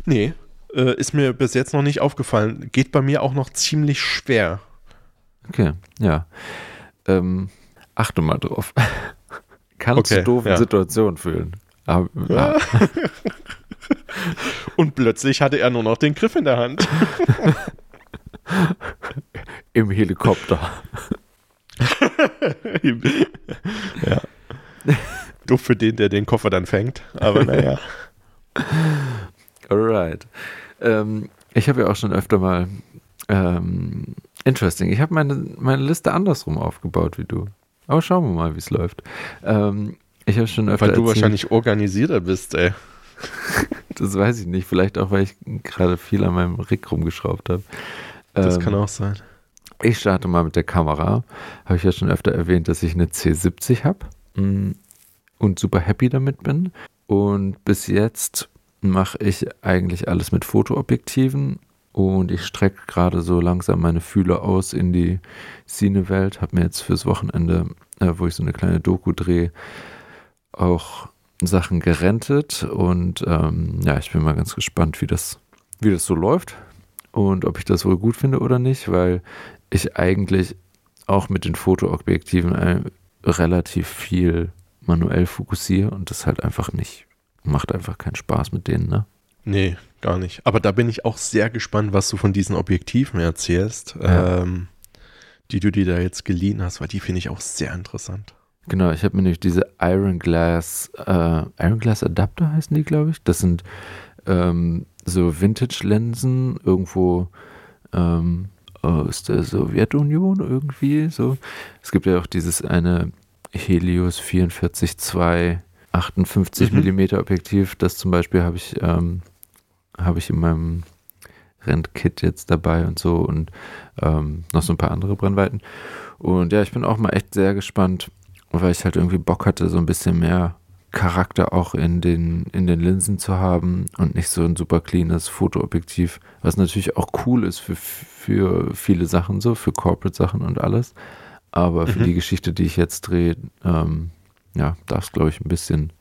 Nee, äh, ist mir bis jetzt noch nicht aufgefallen. Geht bei mir auch noch ziemlich schwer. Okay, ja. Ähm, achte mal drauf. (laughs) Kann Okay, zu doofen ja. Situationen führen. Aber, ja. (laughs) Und plötzlich hatte er nur noch den Griff in der Hand. (laughs) Im Helikopter. ja. Doof für den, der den Koffer dann fängt. Aber naja. Alright. Ähm, ich habe ja auch schon öfter mal ähm, interesting. Ich habe meine, meine Liste andersrum aufgebaut wie du. Aber schauen wir mal, wie es läuft. Ähm, ich habe schon öfter Weil du erzählt- wahrscheinlich organisierter bist, ey. (laughs) Das weiß ich nicht. Vielleicht auch, weil ich gerade viel an meinem Rig rumgeschraubt habe. Das Ähm, kann auch sein. Ich starte mal mit der Kamera. Habe ich ja schon öfter erwähnt, dass ich eine C70 habe mm, und super happy damit bin. Und bis jetzt mache ich eigentlich alles mit Fotoobjektiven und ich strecke gerade so langsam meine Fühler aus in die Cine-Welt. Habe mir jetzt fürs Wochenende, äh, wo ich so eine kleine Doku drehe, auch Sachen gerentet und ähm, ja, ich bin mal ganz gespannt, wie das, wie das so läuft und ob ich das wohl gut finde oder nicht, weil ich eigentlich auch mit den Fotoobjektiven äh, relativ viel manuell fokussiere und das halt einfach nicht, macht einfach keinen Spaß mit denen, ne? Nee, gar nicht. Aber da bin ich auch sehr gespannt, was du von diesen Objektiven erzählst, Ja. ähm, die du dir da jetzt geliehen hast, weil die finde ich auch sehr interessant. Genau, ich habe mir nämlich diese Iron Glass, äh, Iron Glass Adapter heißen die, glaube ich. Das sind ähm, so Vintage-Lensen irgendwo ähm, aus der Sowjetunion irgendwie. So. Es gibt ja auch dieses eine Helios 44-2 58 Mhm. mm Objektiv. Das zum Beispiel habe ich, ähm, habe ich in meinem Rentkit jetzt dabei und so und ähm, noch so ein paar andere Brennweiten. Und ja, ich bin auch mal echt sehr gespannt, weil ich halt irgendwie Bock hatte, so ein bisschen mehr Charakter auch in den, in den Linsen zu haben und nicht so ein super cleanes Fotoobjektiv, was natürlich auch cool ist für, für viele Sachen so, für Corporate-Sachen und alles. Aber für Mhm. die Geschichte, die ich jetzt drehe, ähm, ja, darf es, glaube ich, ein bisschen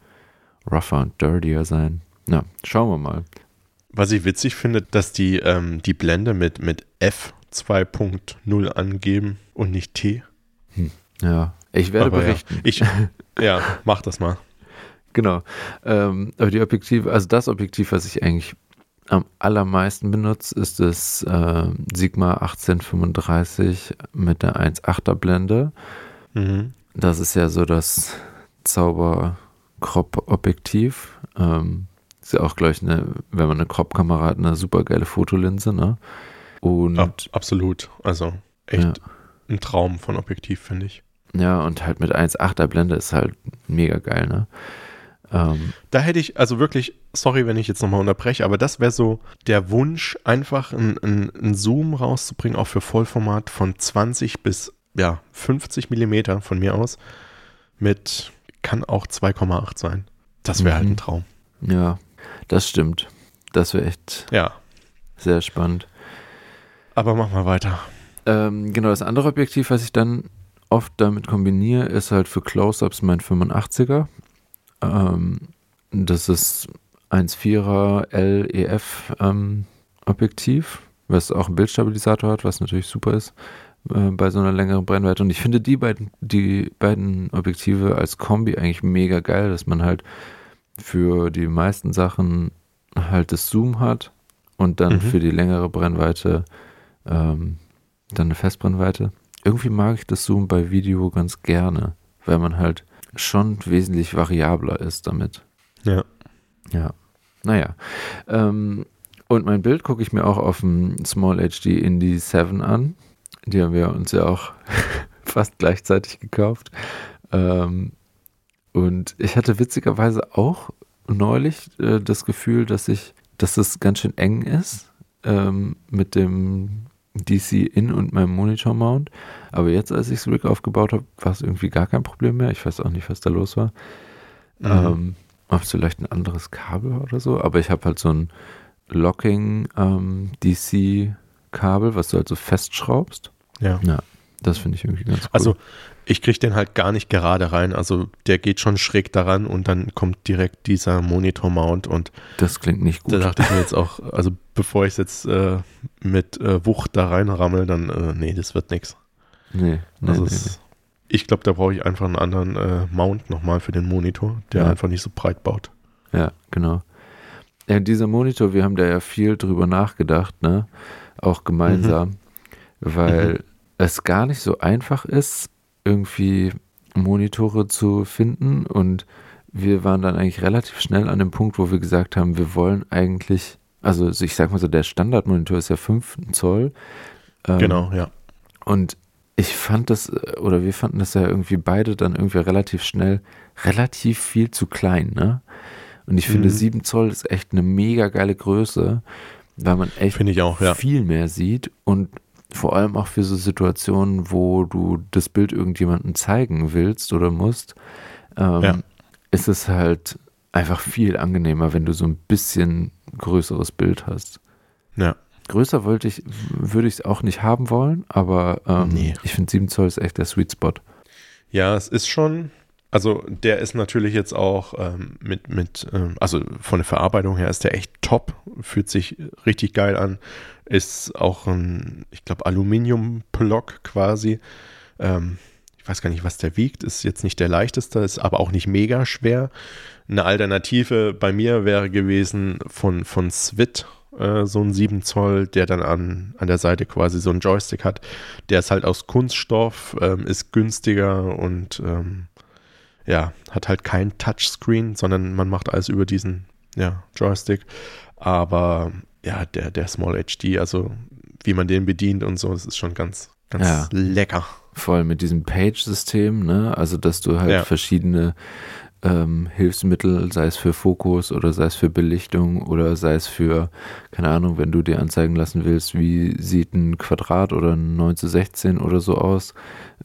rougher und dirtier sein. Ja, schauen wir mal. Was ich witzig finde, dass die ähm, die Blende mit, mit F 2.0 angeben und nicht T. Ja, ich werde Aber berichten. Ja, ich, (laughs) ja, mach das mal. Genau. Ähm, aber die Objektive, also das Objektiv, was ich eigentlich am allermeisten benutze, ist das äh, Sigma 1835 mit der 1.8er Blende. Mhm. Das ist ja so das Zauber-Crop-Objektiv. Ähm, ist ja auch gleich eine, wenn man eine Crop-Kamera hat, eine super geile Fotolinse, ne? Und Ab, absolut. Also echt Ja. ein Traum von Objektiv, finde ich. ja, und halt mit 1.8er Blende ist halt mega geil, ne? Ähm, Da hätte ich, also wirklich, sorry, wenn ich jetzt nochmal unterbreche, aber das wäre so der Wunsch, einfach einen Zoom rauszubringen, auch für Vollformat von 20 bis ja, 50 Millimeter von mir aus. Mit, kann auch 2,8 sein. Das wäre halt Mhm. ein Traum. ja, das stimmt. Das wäre echt Ja, sehr spannend. aber mach mal weiter. Ähm, genau, das andere Objektiv, was ich dann oft damit kombiniere, ist halt für Close-Ups mein 85er. Ähm, das ist 1,4er LEF ähm, Objektiv, was auch einen Bildstabilisator hat, was natürlich super ist äh, bei so einer längeren Brennweite. Und ich finde die beiden, die beiden Objektive als Kombi eigentlich mega geil, dass man halt für die meisten Sachen halt das Zoom hat und dann mhm. für die längere Brennweite ähm, dann eine Festbrennweite. Irgendwie mag ich das Zoom bei Video ganz gerne, weil man halt schon wesentlich variabler ist damit. Ja. Ja. Naja. Ähm, und mein Bild gucke ich mir auch auf dem Small HD Indie 7 an. Die haben wir uns ja auch (laughs) fast gleichzeitig gekauft. Ähm, und ich hatte witzigerweise auch neulich äh, das Gefühl, dass ich, dass es ganz schön eng ist ähm, mit dem DC in und meinem Monitor Mount. Aber jetzt, als ich das Rig aufgebaut habe, war es irgendwie gar kein Problem mehr. Ich weiß auch nicht, was da los war. Mhm. Ähm, ob es vielleicht ein anderes Kabel war oder so. Aber ich habe halt so ein Locking ähm, DC Kabel, was du halt so festschraubst. Ja. Ja, das finde ich irgendwie ganz cool. Also ich kriege den halt gar nicht gerade rein. Also der geht schon schräg daran und dann kommt direkt dieser Monitor-Mount und das klingt nicht gut. Da dachte ich mir jetzt auch, also bevor ich es jetzt äh, mit äh, Wucht da reinrammel, dann äh, nee, das wird nichts. Nee, nee, also nee, es, nee. ich glaube, da brauche ich einfach einen anderen äh, Mount nochmal für den Monitor, der Ja. einfach nicht so breit baut. Ja, genau. Ja, dieser Monitor, wir haben da ja viel drüber nachgedacht, ne? Auch gemeinsam, weil Mhm. es gar nicht so einfach ist, irgendwie Monitore zu finden und wir waren dann eigentlich relativ schnell an dem Punkt, wo wir gesagt haben, wir wollen eigentlich, also ich sag mal so, der Standardmonitor ist ja 5 Zoll. Ähm, Genau, ja. Und ich fand das, äh, oder wir fanden das ja irgendwie beide dann irgendwie relativ schnell relativ viel zu klein, ne? Und ich finde, Mhm. 7 Zoll ist echt eine mega geile Größe, weil man echt auch, ja. viel mehr sieht und vor allem auch für so Situationen, wo du das Bild irgendjemandem zeigen willst oder musst, ähm, Ja. ist es halt einfach viel angenehmer, wenn du so ein bisschen größeres Bild hast. Ja. Größer wollte ich, würde ich es auch nicht haben wollen, aber ähm, Nee. ich finde 7 Zoll ist echt der Sweet Spot. Ja, es ist schon, also der ist natürlich jetzt auch ähm, mit, mit ähm, also von der Verarbeitung her ist der echt top, fühlt sich richtig geil an, ist auch ein, ich glaube, Aluminium-Block quasi. Ähm, ich weiß gar nicht, was der wiegt, ist jetzt nicht der leichteste, ist aber auch nicht mega schwer. Eine Alternative bei mir wäre gewesen von, von Swit, äh, so ein 7 Zoll, der dann an, an der Seite quasi so einen Joystick hat. Der ist halt aus Kunststoff, ähm, ist günstiger und ähm, ja, hat halt kein Touchscreen, sondern man macht alles über diesen ja, Joystick. Aber ja, der, der Small HD, also wie man den bedient und so, das ist schon ganz, ganz Ja. lecker. Vor allem mit diesem Page-System, ne? Also, dass du halt Ja. verschiedene ähm, Hilfsmittel, sei es für Fokus oder sei es für Belichtung oder sei es für, keine Ahnung, wenn du dir anzeigen lassen willst, wie sieht ein Quadrat oder ein 9 zu 16 oder so aus,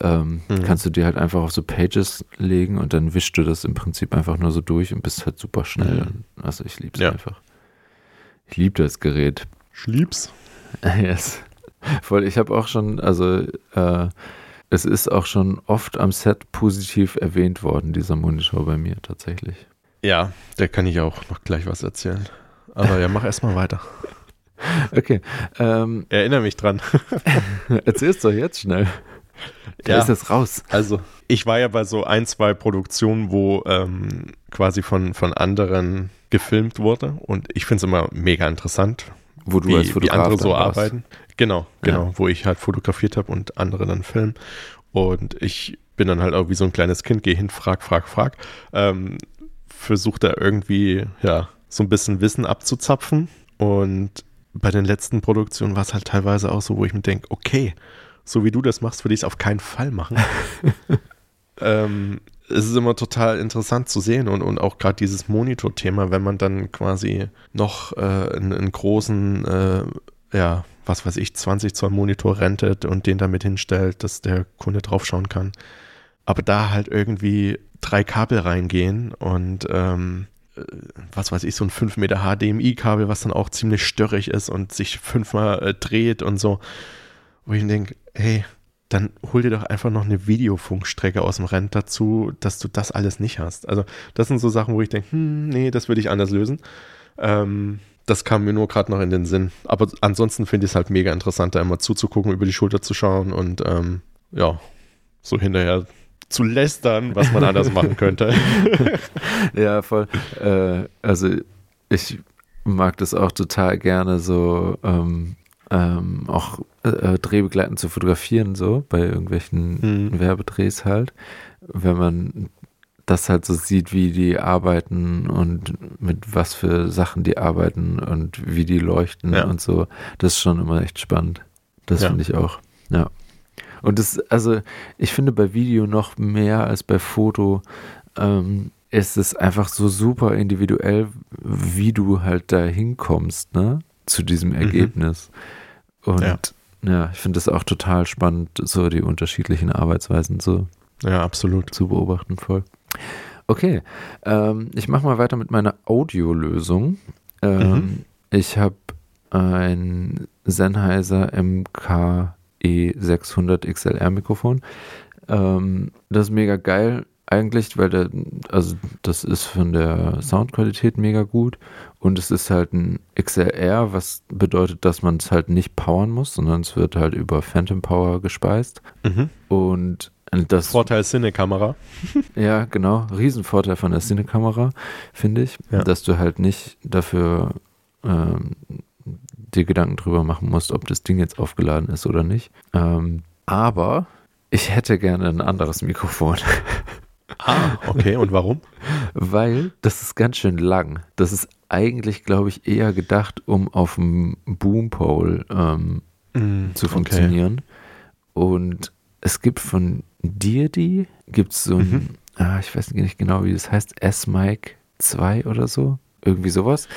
ähm, Mhm. kannst du dir halt einfach auf so Pages legen und dann wischst du das im Prinzip einfach nur so durch und bist halt super schnell. Mhm. Also ich lieb's Ja. einfach. Ich liebe das Gerät. Schlieb's. (laughs) Yes. Voll, ich habe auch schon, also äh, es ist auch schon oft am Set positiv erwähnt worden, dieser Monitor bei mir tatsächlich. Ja, da kann ich auch noch gleich was erzählen. Aber ja, mach erstmal weiter. (laughs) Okay, ähm, Erinnere mich dran. (laughs) erzähl's doch jetzt schnell. Da Ja. ist es raus. Also, ich war ja bei so ein, zwei Produktionen, wo ähm, quasi von, von anderen gefilmt wurde. Und ich finde es immer mega interessant, Wo du wie, als wie Fotograf andere so arbeiten. Genau, genau, Ja. wo ich halt fotografiert habe und andere dann filmen. Und ich bin dann halt auch wie so ein kleines Kind, gehe hin, frag, frag, frag. Ähm, Versuche da irgendwie, ja, so ein bisschen Wissen abzuzapfen. Und bei den letzten Produktionen war es halt teilweise auch so, wo ich mir denke, okay, so wie du das machst, würde ich es auf keinen Fall machen. (laughs) ähm, es ist immer total interessant zu sehen und, und auch gerade dieses Monitor-Thema, wenn man dann quasi noch äh, einen, einen großen, äh, ja, was weiß ich, 20 Zoll Monitor rentet und den damit hinstellt, dass der Kunde draufschauen kann. Aber da halt irgendwie drei Kabel reingehen und ähm, äh, was weiß ich, so ein 5 Meter HDMI-Kabel, was dann auch ziemlich störrig ist und sich fünfmal äh, dreht und so, wo ich denke, hey, dann hol dir doch einfach noch eine Videofunkstrecke aus dem Rent dazu, dass du das alles nicht hast. Also das sind so Sachen, wo ich denke, hm, nee, das würde ich anders lösen. Ähm, das kam mir nur gerade noch in den Sinn. Aber ansonsten finde ich es halt mega interessant, da immer zuzugucken, über die Schulter zu schauen und ähm, ja, so hinterher zu lästern, was man anders (laughs) machen könnte. (laughs) ja, voll. Äh, also ich mag das auch total gerne, so ähm, ähm, auch äh, drehbegleitend zu fotografieren, so bei irgendwelchen mhm. Werbedrehs halt. Wenn man das halt so sieht, wie die arbeiten und mit was für Sachen die arbeiten und wie die leuchten ja. und so, das ist schon immer echt spannend. Das ja. finde ich auch. Ja. Und das, also ich finde bei Video noch mehr als bei Foto, ähm, ist es einfach so super individuell, wie du halt da hinkommst, ne? Zu diesem mhm. Ergebnis. Mhm. Und ja, ja ich finde es auch total spannend, so die unterschiedlichen Arbeitsweisen so ja, absolut. zu beobachten, voll. Okay, ähm, ich mache mal weiter mit meiner Audiolösung. Ähm, mhm. Ich habe ein Sennheiser MK E600 XLR Mikrofon. Ähm, das ist mega geil eigentlich, weil der, also das ist von der Soundqualität mega gut und es ist halt ein XLR, was bedeutet, dass man es halt nicht powern muss, sondern es wird halt über Phantom Power gespeist mhm. und das Vorteil Cinekamera. (laughs) ja, genau. Riesenvorteil von der Cinekamera, finde ich, ja. dass du halt nicht dafür ähm, dir Gedanken drüber machen musst, ob das Ding jetzt aufgeladen ist oder nicht. Ähm, aber ich hätte gerne ein anderes Mikrofon. (laughs) Ah, okay. Und warum? Weil das ist ganz schön lang. Das ist eigentlich, glaube ich, eher gedacht, um auf dem Boompole ähm, mm, zu funktionieren. Okay. Und es gibt von Deardy, gibt es so ein, mhm. ah, ich weiß nicht genau, wie das heißt, S-Mic 2 oder so. Irgendwie sowas.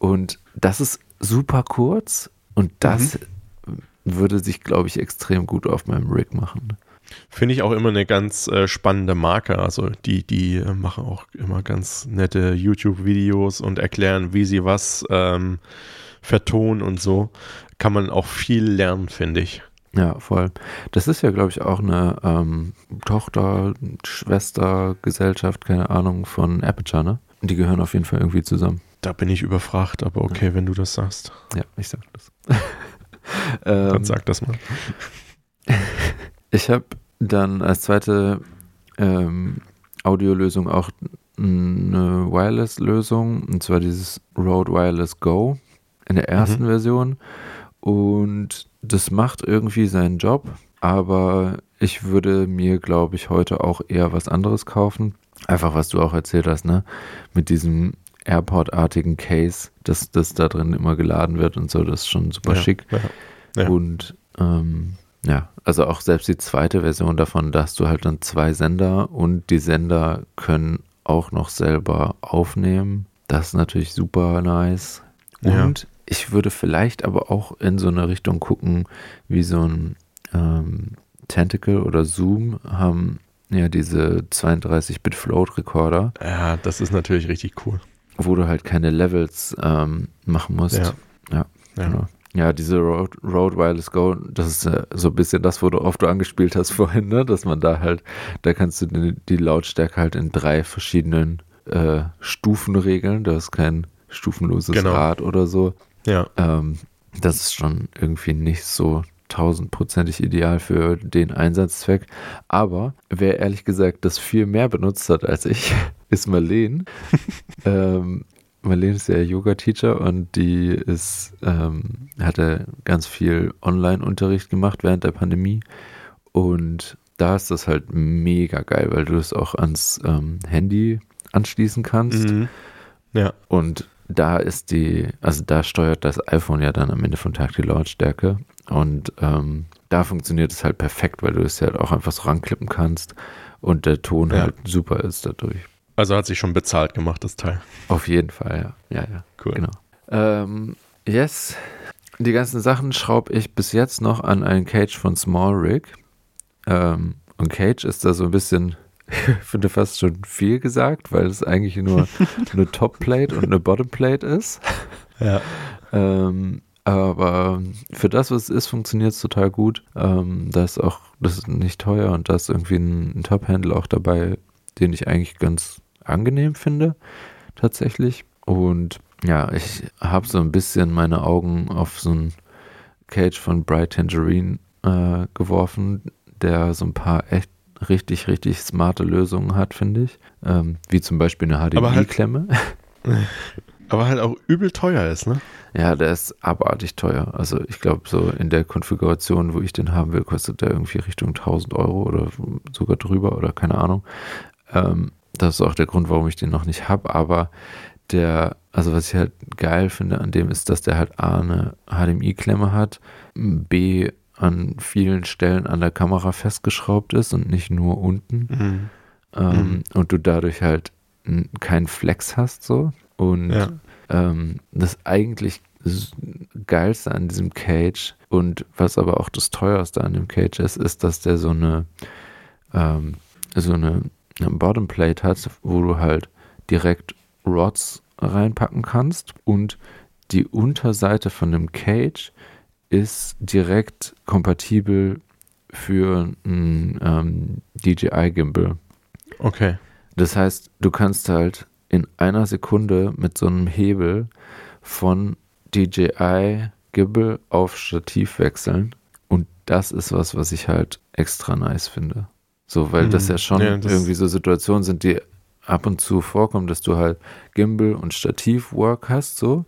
Und das ist super kurz und das mhm. würde sich, glaube ich, extrem gut auf meinem Rig machen. Finde ich auch immer eine ganz äh, spannende Marke. Also die, die äh, machen auch immer ganz nette YouTube-Videos und erklären, wie sie was ähm, vertonen und so. Kann man auch viel lernen, finde ich. Ja, voll. Das ist ja, glaube ich, auch eine ähm, Tochter, Schwester, Gesellschaft, keine Ahnung, von Aperture, ne? Die gehören auf jeden Fall irgendwie zusammen. Da bin ich überfragt, aber okay, ja. wenn du das sagst. Ja, ich sag das. (laughs) dann ähm, sag das mal. (laughs) ich habe dann als zweite ähm, Audiolösung auch eine Wireless-Lösung, und zwar dieses Rode Wireless Go in der ersten mhm. Version. Und das macht irgendwie seinen Job, aber ich würde mir, glaube ich, heute auch eher was anderes kaufen. Einfach, was du auch erzählt hast, ne? Mit diesem Airport-artigen Case, dass das da drin immer geladen wird und so, das ist schon super ja, schick. Ja, ja. Und ähm, ja, also auch selbst die zweite Version davon, da hast du halt dann zwei Sender und die Sender können auch noch selber aufnehmen. Das ist natürlich super nice. Und ich würde vielleicht aber auch in so eine Richtung gucken, wie so ein ähm, Tentacle oder Zoom haben ja diese 32-Bit Float Recorder. Ja, das ist natürlich richtig cool wo du halt keine Levels ähm, machen musst. Ja. Ja, ja. Genau. Ja diese Road, Road Wireless Go, das ist äh, so ein bisschen das, worauf du angespielt hast (laughs) vorhin, ne? dass man da halt, da kannst du die, die Lautstärke halt in drei verschiedenen äh, Stufen regeln. Da ist kein stufenloses genau. Rad oder so. Ja. Ähm, das ist schon irgendwie nicht so tausendprozentig ideal für den Einsatzzweck. Aber wer ehrlich gesagt das viel mehr benutzt hat als ich, (laughs) ist Marlene. (laughs) ähm, Marlene ist ja Yoga-Teacher und die ist, ähm, hatte ganz viel Online-Unterricht gemacht während der Pandemie. Und da ist das halt mega geil, weil du es auch ans ähm, Handy anschließen kannst. Mhm. Ja. Und da ist die, also da steuert das iPhone ja dann am Ende vom Tag die Lautstärke. Und ähm, da funktioniert es halt perfekt, weil du es ja halt auch einfach so ranklippen kannst und der Ton ja. halt super ist dadurch. Also hat sich schon bezahlt gemacht, das Teil. Auf jeden Fall, ja. Ja, ja. Cool. Genau. Ähm, yes. Die ganzen Sachen schraube ich bis jetzt noch an einen Cage von Small Rig. Ähm, und Cage ist da so ein bisschen, (laughs) ich finde fast schon viel gesagt, weil es eigentlich nur (laughs) eine Top-Plate und eine Bottom-Plate ist. Ja. Ähm, Aber für das, was es ist, funktioniert es total gut. Ähm, da ist auch, das ist nicht teuer und da ist irgendwie ein, ein Top-Handle auch dabei, den ich eigentlich ganz angenehm finde, tatsächlich. Und ja, ich habe so ein bisschen meine Augen auf so ein Cage von Bright Tangerine äh, geworfen, der so ein paar echt richtig, richtig smarte Lösungen hat, finde ich. Ähm, wie zum Beispiel eine HDMI-Klemme. Halt, (laughs) aber halt auch übel teuer ist, ne? Ja, der ist abartig teuer. Also ich glaube, so in der Konfiguration, wo ich den haben will, kostet der irgendwie Richtung 1000 Euro oder sogar drüber oder keine Ahnung. Ähm, das ist auch der Grund, warum ich den noch nicht habe. Aber der, also was ich halt geil finde an dem ist, dass der halt A, eine HDMI-Klemme hat, B, an vielen Stellen an der Kamera festgeschraubt ist und nicht nur unten. Mhm. Ähm, mhm. Und du dadurch halt keinen Flex hast so. Und ja. ähm, das eigentlich Geilste an diesem Cage und was aber auch das teuerste an dem Cage ist, ist, dass der so eine ähm, so eine, eine Bottomplate hat, wo du halt direkt Rods reinpacken kannst und die Unterseite von dem Cage ist direkt kompatibel für ein ähm, DJI-Gimbal. Okay. Das heißt, du kannst halt in einer Sekunde mit so einem Hebel von DJI Gimbal auf Stativ wechseln. Und das ist was, was ich halt extra nice finde. So, weil mhm. das ja schon ja, irgendwie so Situationen sind, die ab und zu vorkommen, dass du halt Gimbal und Stativ-Work hast, so.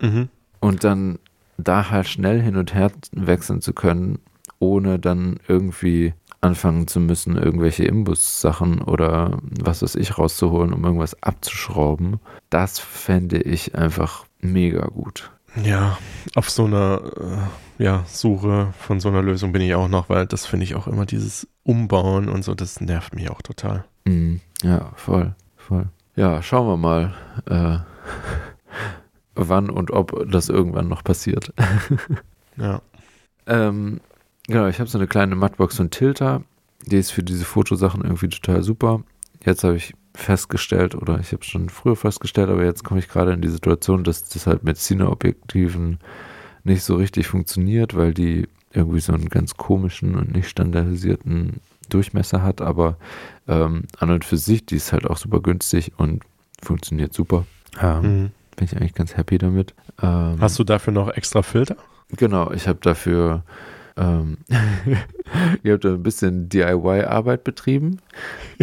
Mhm. Und dann da halt schnell hin und her wechseln zu können, ohne dann irgendwie anfangen zu müssen, irgendwelche Imbus-Sachen oder was weiß ich rauszuholen, um irgendwas abzuschrauben, das fände ich einfach mega gut. Ja, auf so einer äh, ja, Suche von so einer Lösung bin ich auch noch, weil das finde ich auch immer dieses Umbauen und so, das nervt mich auch total. Mm, ja, voll, voll. Ja, schauen wir mal. Äh, (laughs) wann und ob das irgendwann noch passiert. (laughs) ja. Ähm, genau, ich habe so eine kleine Mattbox und Tilter. Die ist für diese Fotosachen irgendwie total super. Jetzt habe ich festgestellt, oder ich habe es schon früher festgestellt, aber jetzt komme ich gerade in die Situation, dass das halt mit Cine-Objektiven nicht so richtig funktioniert, weil die irgendwie so einen ganz komischen und nicht standardisierten Durchmesser hat, aber ähm, an und für sich, die ist halt auch super günstig und funktioniert super. Ähm, mhm. Bin ich eigentlich ganz happy damit. Ähm, Hast du dafür noch extra Filter? Genau, ich habe dafür ähm, (laughs) ich habe da ein bisschen DIY-Arbeit betrieben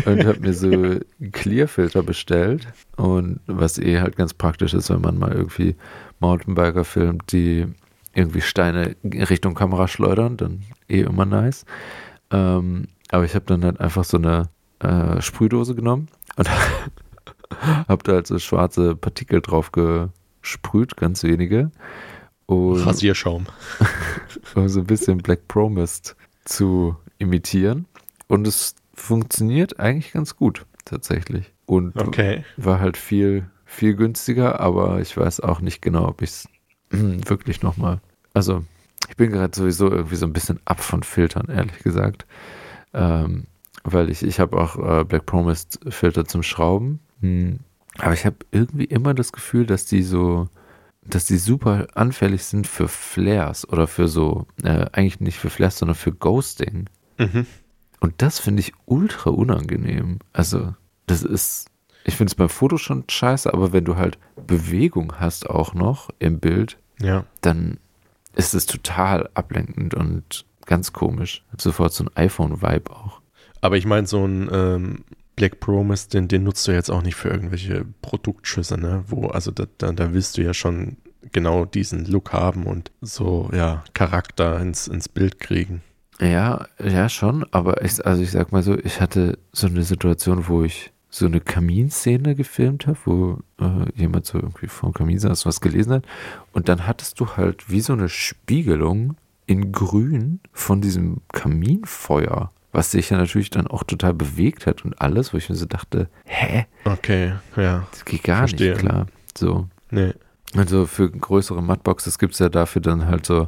und habe mir so (laughs) Clear-Filter bestellt. Und was eh halt ganz praktisch ist, wenn man mal irgendwie Mountainbiker filmt, die irgendwie Steine Richtung Kamera schleudern, dann eh immer nice. Ähm, aber ich habe dann halt einfach so eine äh, Sprühdose genommen und (laughs) Hab da halt so schwarze Partikel drauf gesprüht, ganz wenige. Und Rasierschaum. (laughs) um so ein bisschen Black Promist zu imitieren. Und es funktioniert eigentlich ganz gut, tatsächlich. Und okay. war halt viel, viel günstiger, aber ich weiß auch nicht genau, ob ich es wirklich nochmal. Also, ich bin gerade sowieso irgendwie so ein bisschen ab von Filtern, ehrlich gesagt. Ähm, weil ich, ich habe auch äh, Black Promised Filter zum Schrauben hm. Aber ich habe irgendwie immer das Gefühl, dass die so, dass die super anfällig sind für Flares oder für so, äh, eigentlich nicht für Flares, sondern für Ghosting. Mhm. Und das finde ich ultra unangenehm. Also, das ist, ich finde es beim Foto schon scheiße, aber wenn du halt Bewegung hast auch noch im Bild, ja. dann ist es total ablenkend und ganz komisch. Hab sofort so ein iPhone-Vibe auch. Aber ich meine, so ein ähm, Black Promise, den, den nutzt du jetzt auch nicht für irgendwelche Produktschüsse, ne? Wo, also da, da, da willst du ja schon genau diesen Look haben und so, ja, Charakter ins, ins Bild kriegen. Ja, ja, schon, aber ich, also ich sag mal so, ich hatte so eine Situation, wo ich so eine Kaminszene gefilmt habe, wo äh, jemand so irgendwie vom Kamin saß, was gelesen hat. Und dann hattest du halt wie so eine Spiegelung in Grün von diesem Kaminfeuer was sich ja natürlich dann auch total bewegt hat und alles, wo ich mir so dachte, hä? Okay, ja. Das geht gar Verstehe. nicht klar. So. Nee. Also für größere Mattboxes gibt es ja dafür dann halt so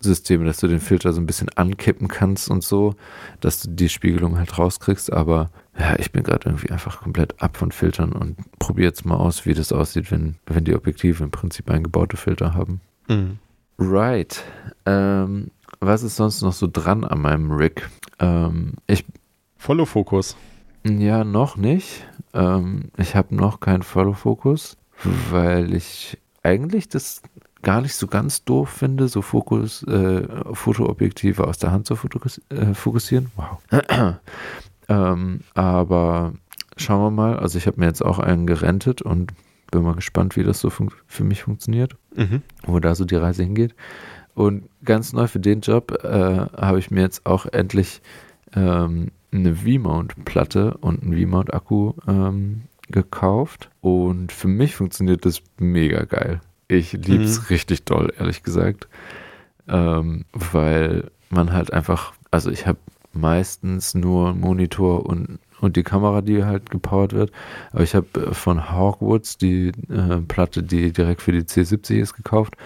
Systeme, dass du den Filter so ein bisschen ankippen kannst und so, dass du die Spiegelung halt rauskriegst. Aber ja, ich bin gerade irgendwie einfach komplett ab von Filtern und probiere jetzt mal aus, wie das aussieht, wenn, wenn die Objektive im Prinzip eingebaute Filter haben. Mhm. Right. Ähm, was ist sonst noch so dran an meinem Rig? Ähm, ich Follow-Fokus. Ja, noch nicht. Ähm, ich habe noch keinen Follow-Fokus, weil ich eigentlich das gar nicht so ganz doof finde, so Fokus, äh, Fotoobjektive aus der Hand zu fokus äh, fokussieren. Wow. Ähm, aber schauen wir mal. Also ich habe mir jetzt auch einen gerentet und bin mal gespannt, wie das so für mich funktioniert, Mhm. wo da so die Reise hingeht. Und ganz neu für den Job äh, habe ich mir jetzt auch endlich ähm, eine V-Mount-Platte und einen V-Mount-Akku ähm, gekauft. Und für mich funktioniert das mega geil. Ich liebe es Mhm. richtig doll, ehrlich gesagt. Ähm, weil man halt einfach, also ich habe meistens nur Monitor und, und die Kamera, die halt gepowert wird. Aber ich habe äh, von Hawkwoods die äh, Platte, die direkt für die C70 ist, gekauft,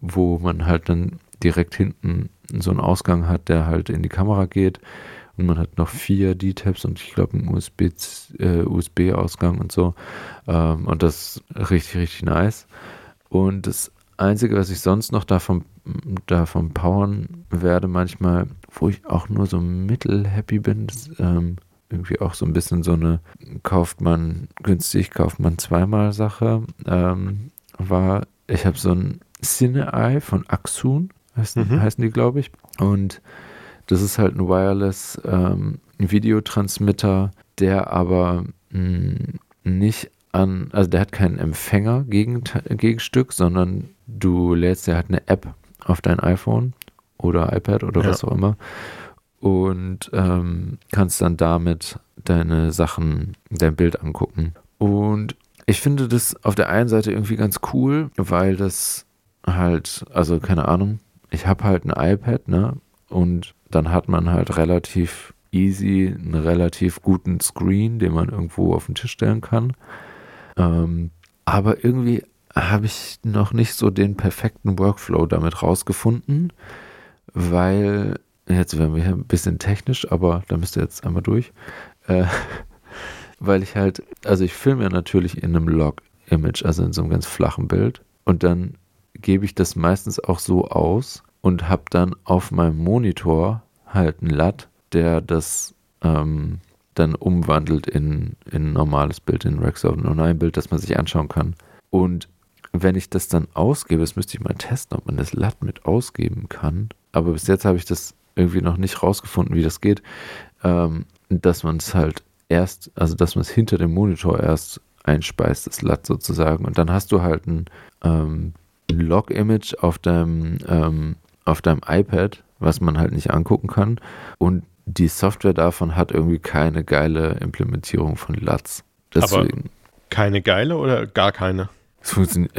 wo man halt dann direkt hinten so einen Ausgang hat, der halt in die Kamera geht. Und man hat noch vier D-Tabs und ich glaube einen USB, äh, USB-Ausgang und so. Ähm, und das ist richtig, richtig nice. Und das Einzige, was ich sonst noch davon, davon powern werde, manchmal, wo ich auch nur so mittel-happy bin, ist ähm, irgendwie auch so ein bisschen so eine kauft man günstig, kauft man zweimal Sache, ähm, war, ich habe so ein Cine-Eye von Axun, heißen, Mhm. heißen die, glaube ich. Und das ist halt ein Wireless ähm, Videotransmitter, der aber mh, nicht an, also der hat keinen Empfänger gegen, Gegenstück, sondern du lädst ja halt eine App auf dein iPhone oder iPad oder Ja. was auch immer und ähm, kannst dann damit deine Sachen, dein Bild angucken. Und ich finde das auf der einen Seite irgendwie ganz cool, weil das halt, also keine Ahnung, ich habe halt ein iPad, ne? Und dann hat man halt relativ easy einen relativ guten Screen, den man irgendwo auf den Tisch stellen kann. Ähm, aber irgendwie habe ich noch nicht so den perfekten Workflow damit rausgefunden, weil, jetzt werden wir hier ein bisschen technisch, aber da müsst ihr jetzt einmal durch, äh, (laughs) weil ich halt, also ich filme ja natürlich in einem Log-Image, also in so einem ganz flachen Bild und dann gebe ich das meistens auch so aus und habe dann auf meinem Monitor halt einen LUT, der das ähm, dann umwandelt in, in ein normales Bild, in Rex auf ein Online-Bild, das man sich anschauen kann. Und wenn ich das dann ausgebe, das müsste ich mal testen, ob man das LUT mit ausgeben kann. Aber bis jetzt habe ich das irgendwie noch nicht rausgefunden, wie das geht, ähm, dass man es halt erst, also dass man es hinter dem Monitor erst einspeist, das LUT sozusagen. Und dann hast du halt ein, ähm, ein Log-Image auf deinem, ähm, auf deinem iPad, was man halt nicht angucken kann. Und die Software davon hat irgendwie keine geile Implementierung von LUTs. Deswegen. Keine geile oder gar keine? Es funktioniert,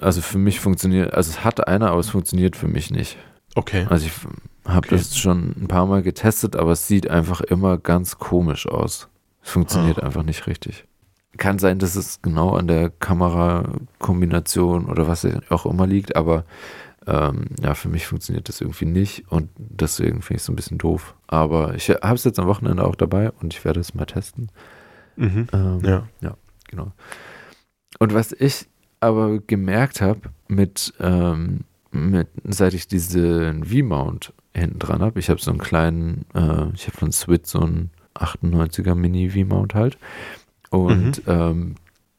also für mich funktioniert, also es hat einer, aber es funktioniert für mich nicht. Okay. Also ich habe Okay. das schon ein paar Mal getestet, aber es sieht einfach immer ganz komisch aus. Es funktioniert Ah. einfach nicht richtig. Kann sein, dass es genau an der Kamerakombination oder was auch immer liegt, aber ähm, ja, für mich funktioniert das irgendwie nicht und deswegen finde ich es so ein bisschen doof. Aber ich habe es jetzt am Wochenende auch dabei und ich werde es mal testen. Mhm. Ähm, Ja. genau. Und was ich aber gemerkt habe, mit, ähm, mit, seit ich diesen V-Mount hinten dran habe, ich habe so einen kleinen, äh, ich habe von Switch so einen 98er Mini V-Mount halt. Und ähm,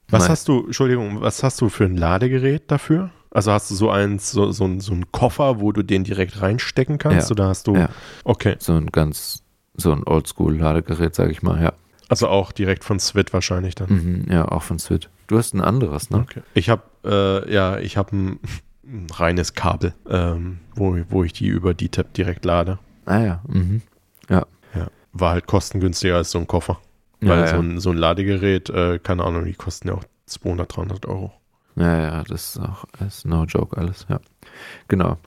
Was hast du, Entschuldigung, was hast du für ein Ladegerät dafür? Also hast du so eins, so, so, ein- so einen Koffer, wo du den direkt reinstecken kannst? Ja. Oder hast du, Ja. okay, so ein ganz, so ein Oldschool-Ladegerät, sage ich mal, ja. also auch direkt von Swit wahrscheinlich dann. Mhm, ja, auch von Switch. Du hast ein anderes, ne? Okay. Ich habe, äh, ja, ich habe ein, ein reines Kabel, ähm, wo, wo ich die über die Tab direkt lade. Ah ja, mhm. Ja. War halt kostengünstiger als so ein Koffer. Weil Ja, so, ja. ein, so ein Ladegerät, äh, keine Ahnung, die kosten ja auch 200, 300 Euro. Ja, ja, das ist auch ist no joke alles, ja. Genau.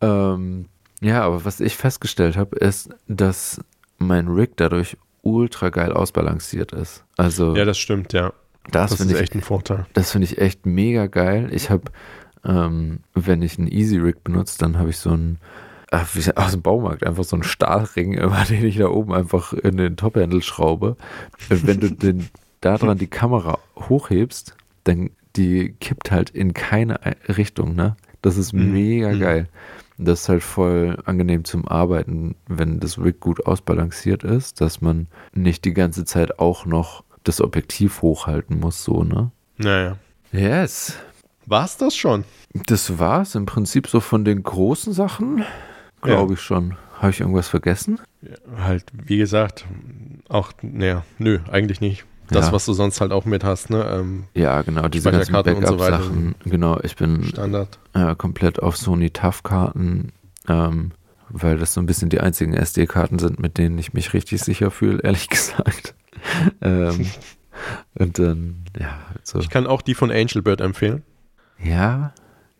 Ähm, ja, aber was ich festgestellt habe, ist, dass mein Rig dadurch ultra geil ausbalanciert ist. Also Ja, das stimmt, ja. das, Das, ist ich, echt ein Vorteil. das finde ich echt mega geil. Ich habe, ähm, wenn ich einen Easy Rig benutze, dann habe ich so einen aus dem Baumarkt einfach so einen Stahlring, (laughs) über den ich da oben einfach in den Top-Handle schraube. Und wenn du den (laughs) da dran die Kamera hochhebst, dann die kippt halt in keine Ei- Richtung, ne? Das ist Mhm. mega Mhm. geil. Das ist halt voll angenehm zum Arbeiten, wenn das Rig gut ausbalanciert ist, dass man nicht die ganze Zeit auch noch das Objektiv hochhalten muss, so, ne? Naja. Yes. War's das schon? Das war's im Prinzip so von den großen Sachen, glaube ich schon. Habe ich irgendwas vergessen? Ja, halt, wie gesagt, auch, naja, nö, eigentlich nicht. Das, Ja. was du sonst halt auch mit hast, ne? Ähm, Ja, genau, diese ganzen und so weiter. Backup-Sachen. genau, ich bin Standard. äh, komplett auf Sony TAF-Karten, ähm, weil das so ein bisschen die einzigen SD-Karten sind, mit denen ich mich richtig sicher fühle, ehrlich (laughs) gesagt. ähm, (laughs) und dann, ja, so. Ich kann auch die von Angelbird empfehlen. Ja,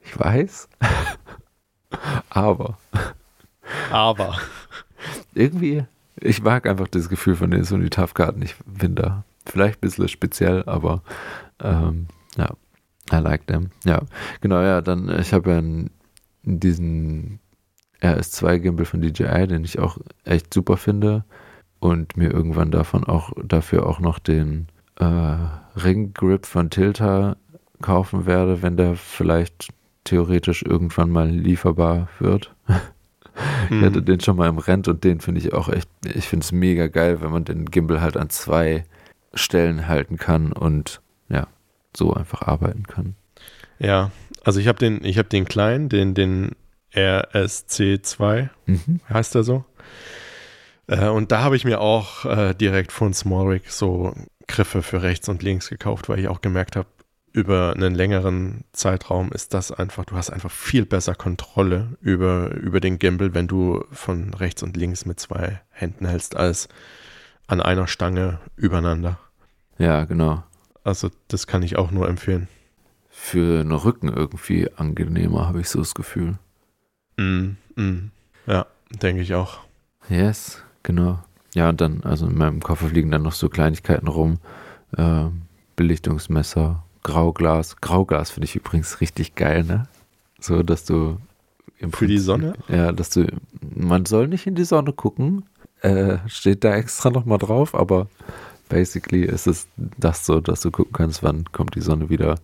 ich weiß. (laughs) Aber Aber. irgendwie, ich mag einfach das Gefühl von den Sony TAF-Karten. Ich bin da vielleicht ein bisschen speziell, aber ähm, ja, I like them. Ja, genau, ja, dann, ich habe ja diesen RS2-Gimbal von DJI, den ich auch echt super finde und mir irgendwann davon auch, dafür auch noch den äh, Ring-Grip von Tilta kaufen werde, wenn der vielleicht theoretisch irgendwann mal lieferbar wird. (laughs) Ich hatte Mhm. den schon mal im Rent und den finde ich auch echt, ich finde es mega geil, wenn man den Gimbal halt an zwei Stellen halten kann und ja, so einfach arbeiten kann. Ja, also ich habe den, ich habe den kleinen, den, den RSC2, Mhm. heißt der so. Äh, und da habe ich mir auch äh, direkt von Smallrig so Griffe für rechts und links gekauft, weil ich auch gemerkt habe, über einen längeren Zeitraum ist das einfach, du hast einfach viel besser Kontrolle über, über den Gimbal, wenn du von rechts und links mit zwei Händen hältst, als an einer Stange übereinander. Ja, genau. Also das kann ich auch nur empfehlen. Für den Rücken irgendwie angenehmer, habe ich so das Gefühl. Mm, mm. Ja, denke ich auch. Yes, genau. Ja, und dann, also in meinem Koffer fliegen dann noch so Kleinigkeiten rum. Ähm, Belichtungsmesser, Grauglas. Grauglas finde ich übrigens richtig geil, ne? So, dass du im Für die Sonne? Ja, dass du, man soll nicht in die Sonne gucken. Äh, steht da extra nochmal drauf, aber basically ist es das so, dass du gucken kannst, wann kommt die Sonne wieder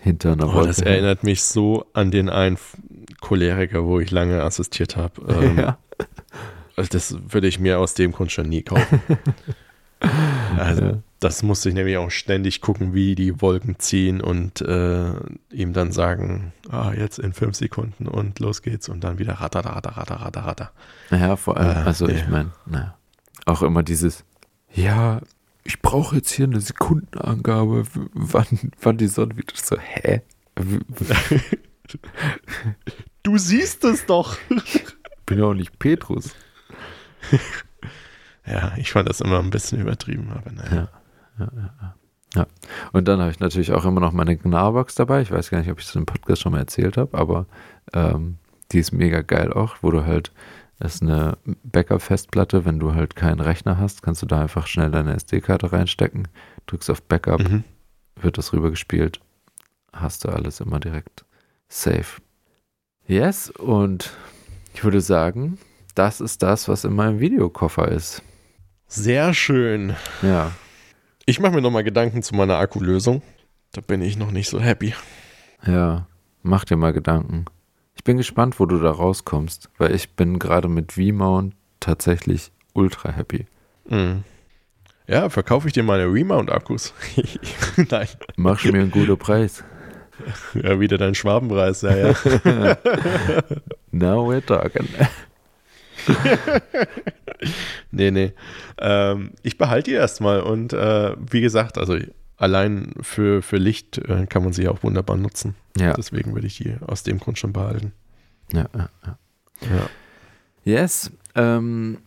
hinter einer Oh, Wolke. das hin. erinnert mich so an den einen Choleriker, wo ich lange assistiert habe. (laughs) Ähm, ja. also Das würde ich mir aus dem Grund schon nie kaufen. (laughs) Also, Ja. Das musste ich nämlich auch ständig gucken, wie die Wolken ziehen und äh, ihm dann sagen, ah, jetzt in fünf Sekunden und los geht's und dann wieder ratter, ratter, ratter, ratter, ratter. Naja, vor allem, Äh, also nee. ich meine, naja, auch immer dieses, ja, ich brauche jetzt hier eine Sekundenangabe, wann, wann die Sonne wieder so, hä? (laughs) Du siehst es doch! (laughs) Bin ja auch nicht Petrus. (laughs) Ja, ich fand das immer ein bisschen übertrieben, aber naja. Ja. Und dann habe ich natürlich auch immer noch meine Gnarbox dabei. Ich weiß gar nicht, ob ich das im Podcast schon mal erzählt habe, aber ähm, die ist mega geil auch, wo du halt, das ist eine Backup-Festplatte, wenn du halt keinen Rechner hast, kannst du da einfach schnell deine SD-Karte reinstecken, drückst auf Backup, Mhm. wird das rübergespielt, hast du alles immer direkt safe. Yes, und ich würde sagen, das ist das, was in meinem Videokoffer ist. Sehr schön. Ja, Ich mache mir nochmal Gedanken zu meiner Akkulösung. Da bin ich noch nicht so happy. ja, mach dir mal Gedanken. Ich bin gespannt, wo du da rauskommst, weil ich bin gerade mit V-Mount tatsächlich ultra happy. Mhm. Ja, verkaufe ich dir meine Remount-Akkus. (laughs) Nein. Mach mir einen guten Preis. Ja, wieder dein Schwabenpreis, ja, ja. (laughs) Now we're talking. (laughs) (laughs) nee, nee. Ähm, ich behalte die erstmal und äh, wie gesagt, also allein für, für Licht äh, kann man sie auch wunderbar nutzen. Ja, Deswegen würde ich die aus dem Grund schon behalten. ja, ja. ja. Ja. Yes, ähm,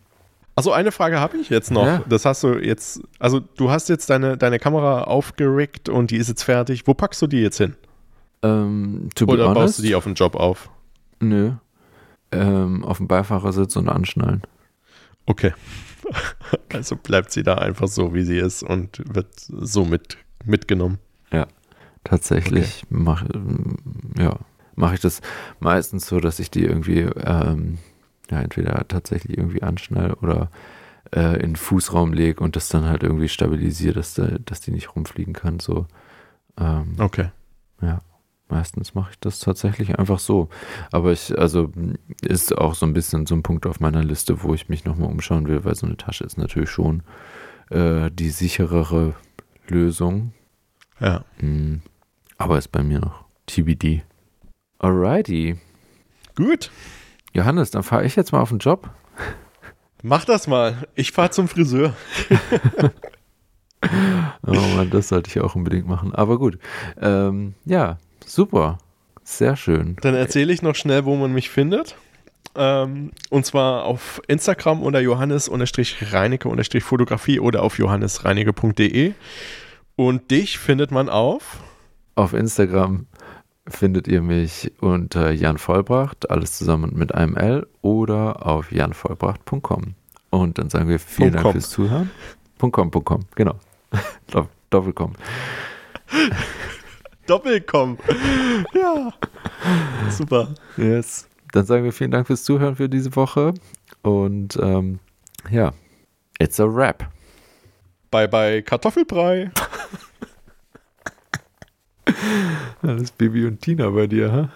Also eine Frage habe ich jetzt noch. Ja. Das hast du jetzt, also du hast jetzt deine, deine Kamera aufgerickt und die ist jetzt fertig. Wo packst du die jetzt hin? ähm, Oder honest, baust du die auf den Job auf? Nö. Ähm, auf dem Beifahrersitz und anschnallen. Okay. (laughs) Also bleibt sie da einfach so, wie sie ist und wird so mit, mitgenommen. Tatsächlich mache ja, mache ich das meistens so, dass ich die irgendwie ähm, ja, entweder tatsächlich irgendwie anschnall oder äh, in den Fußraum lege und das dann halt irgendwie stabilisiere, dass, da, dass die nicht rumfliegen kann. So. Ähm, Okay. Meistens mache ich das tatsächlich einfach so. Aber ich, also ist auch so ein bisschen so ein Punkt auf meiner Liste, wo ich mich nochmal umschauen will, weil so eine Tasche ist natürlich schon äh, die sicherere Lösung. Ja. Mm, aber ist bei mir noch TBD. Alrighty. Gut. Johannes, dann fahre ich jetzt mal auf den Job. Mach das mal. Ich fahre zum Friseur. (laughs) Oh Mann, das sollte ich auch unbedingt machen. Aber gut. Ähm, ja, super. Sehr schön. Dann erzähle ich noch schnell, wo man mich findet. Ähm, und zwar auf Instagram unter johannes-reinecke-fotografie oder auf johannesreinecke.de. Und dich findet man auf? Auf Instagram findet ihr mich unter Jan Vollbracht, alles zusammen mit einem L oder auf janvollbracht.com. Und dann sagen wir vielen Dank fürs Zuhören. .com, .com, genau. (laughs) Dopp- (laughs) Doppelcom. Doppelkom. (laughs) ja. Super. Yes. Dann sagen wir vielen Dank fürs Zuhören für diese Woche. Und ähm, ja, it's a wrap. Bye bye Kartoffelbrei. (laughs) Alles Baby und Tina bei dir, ha?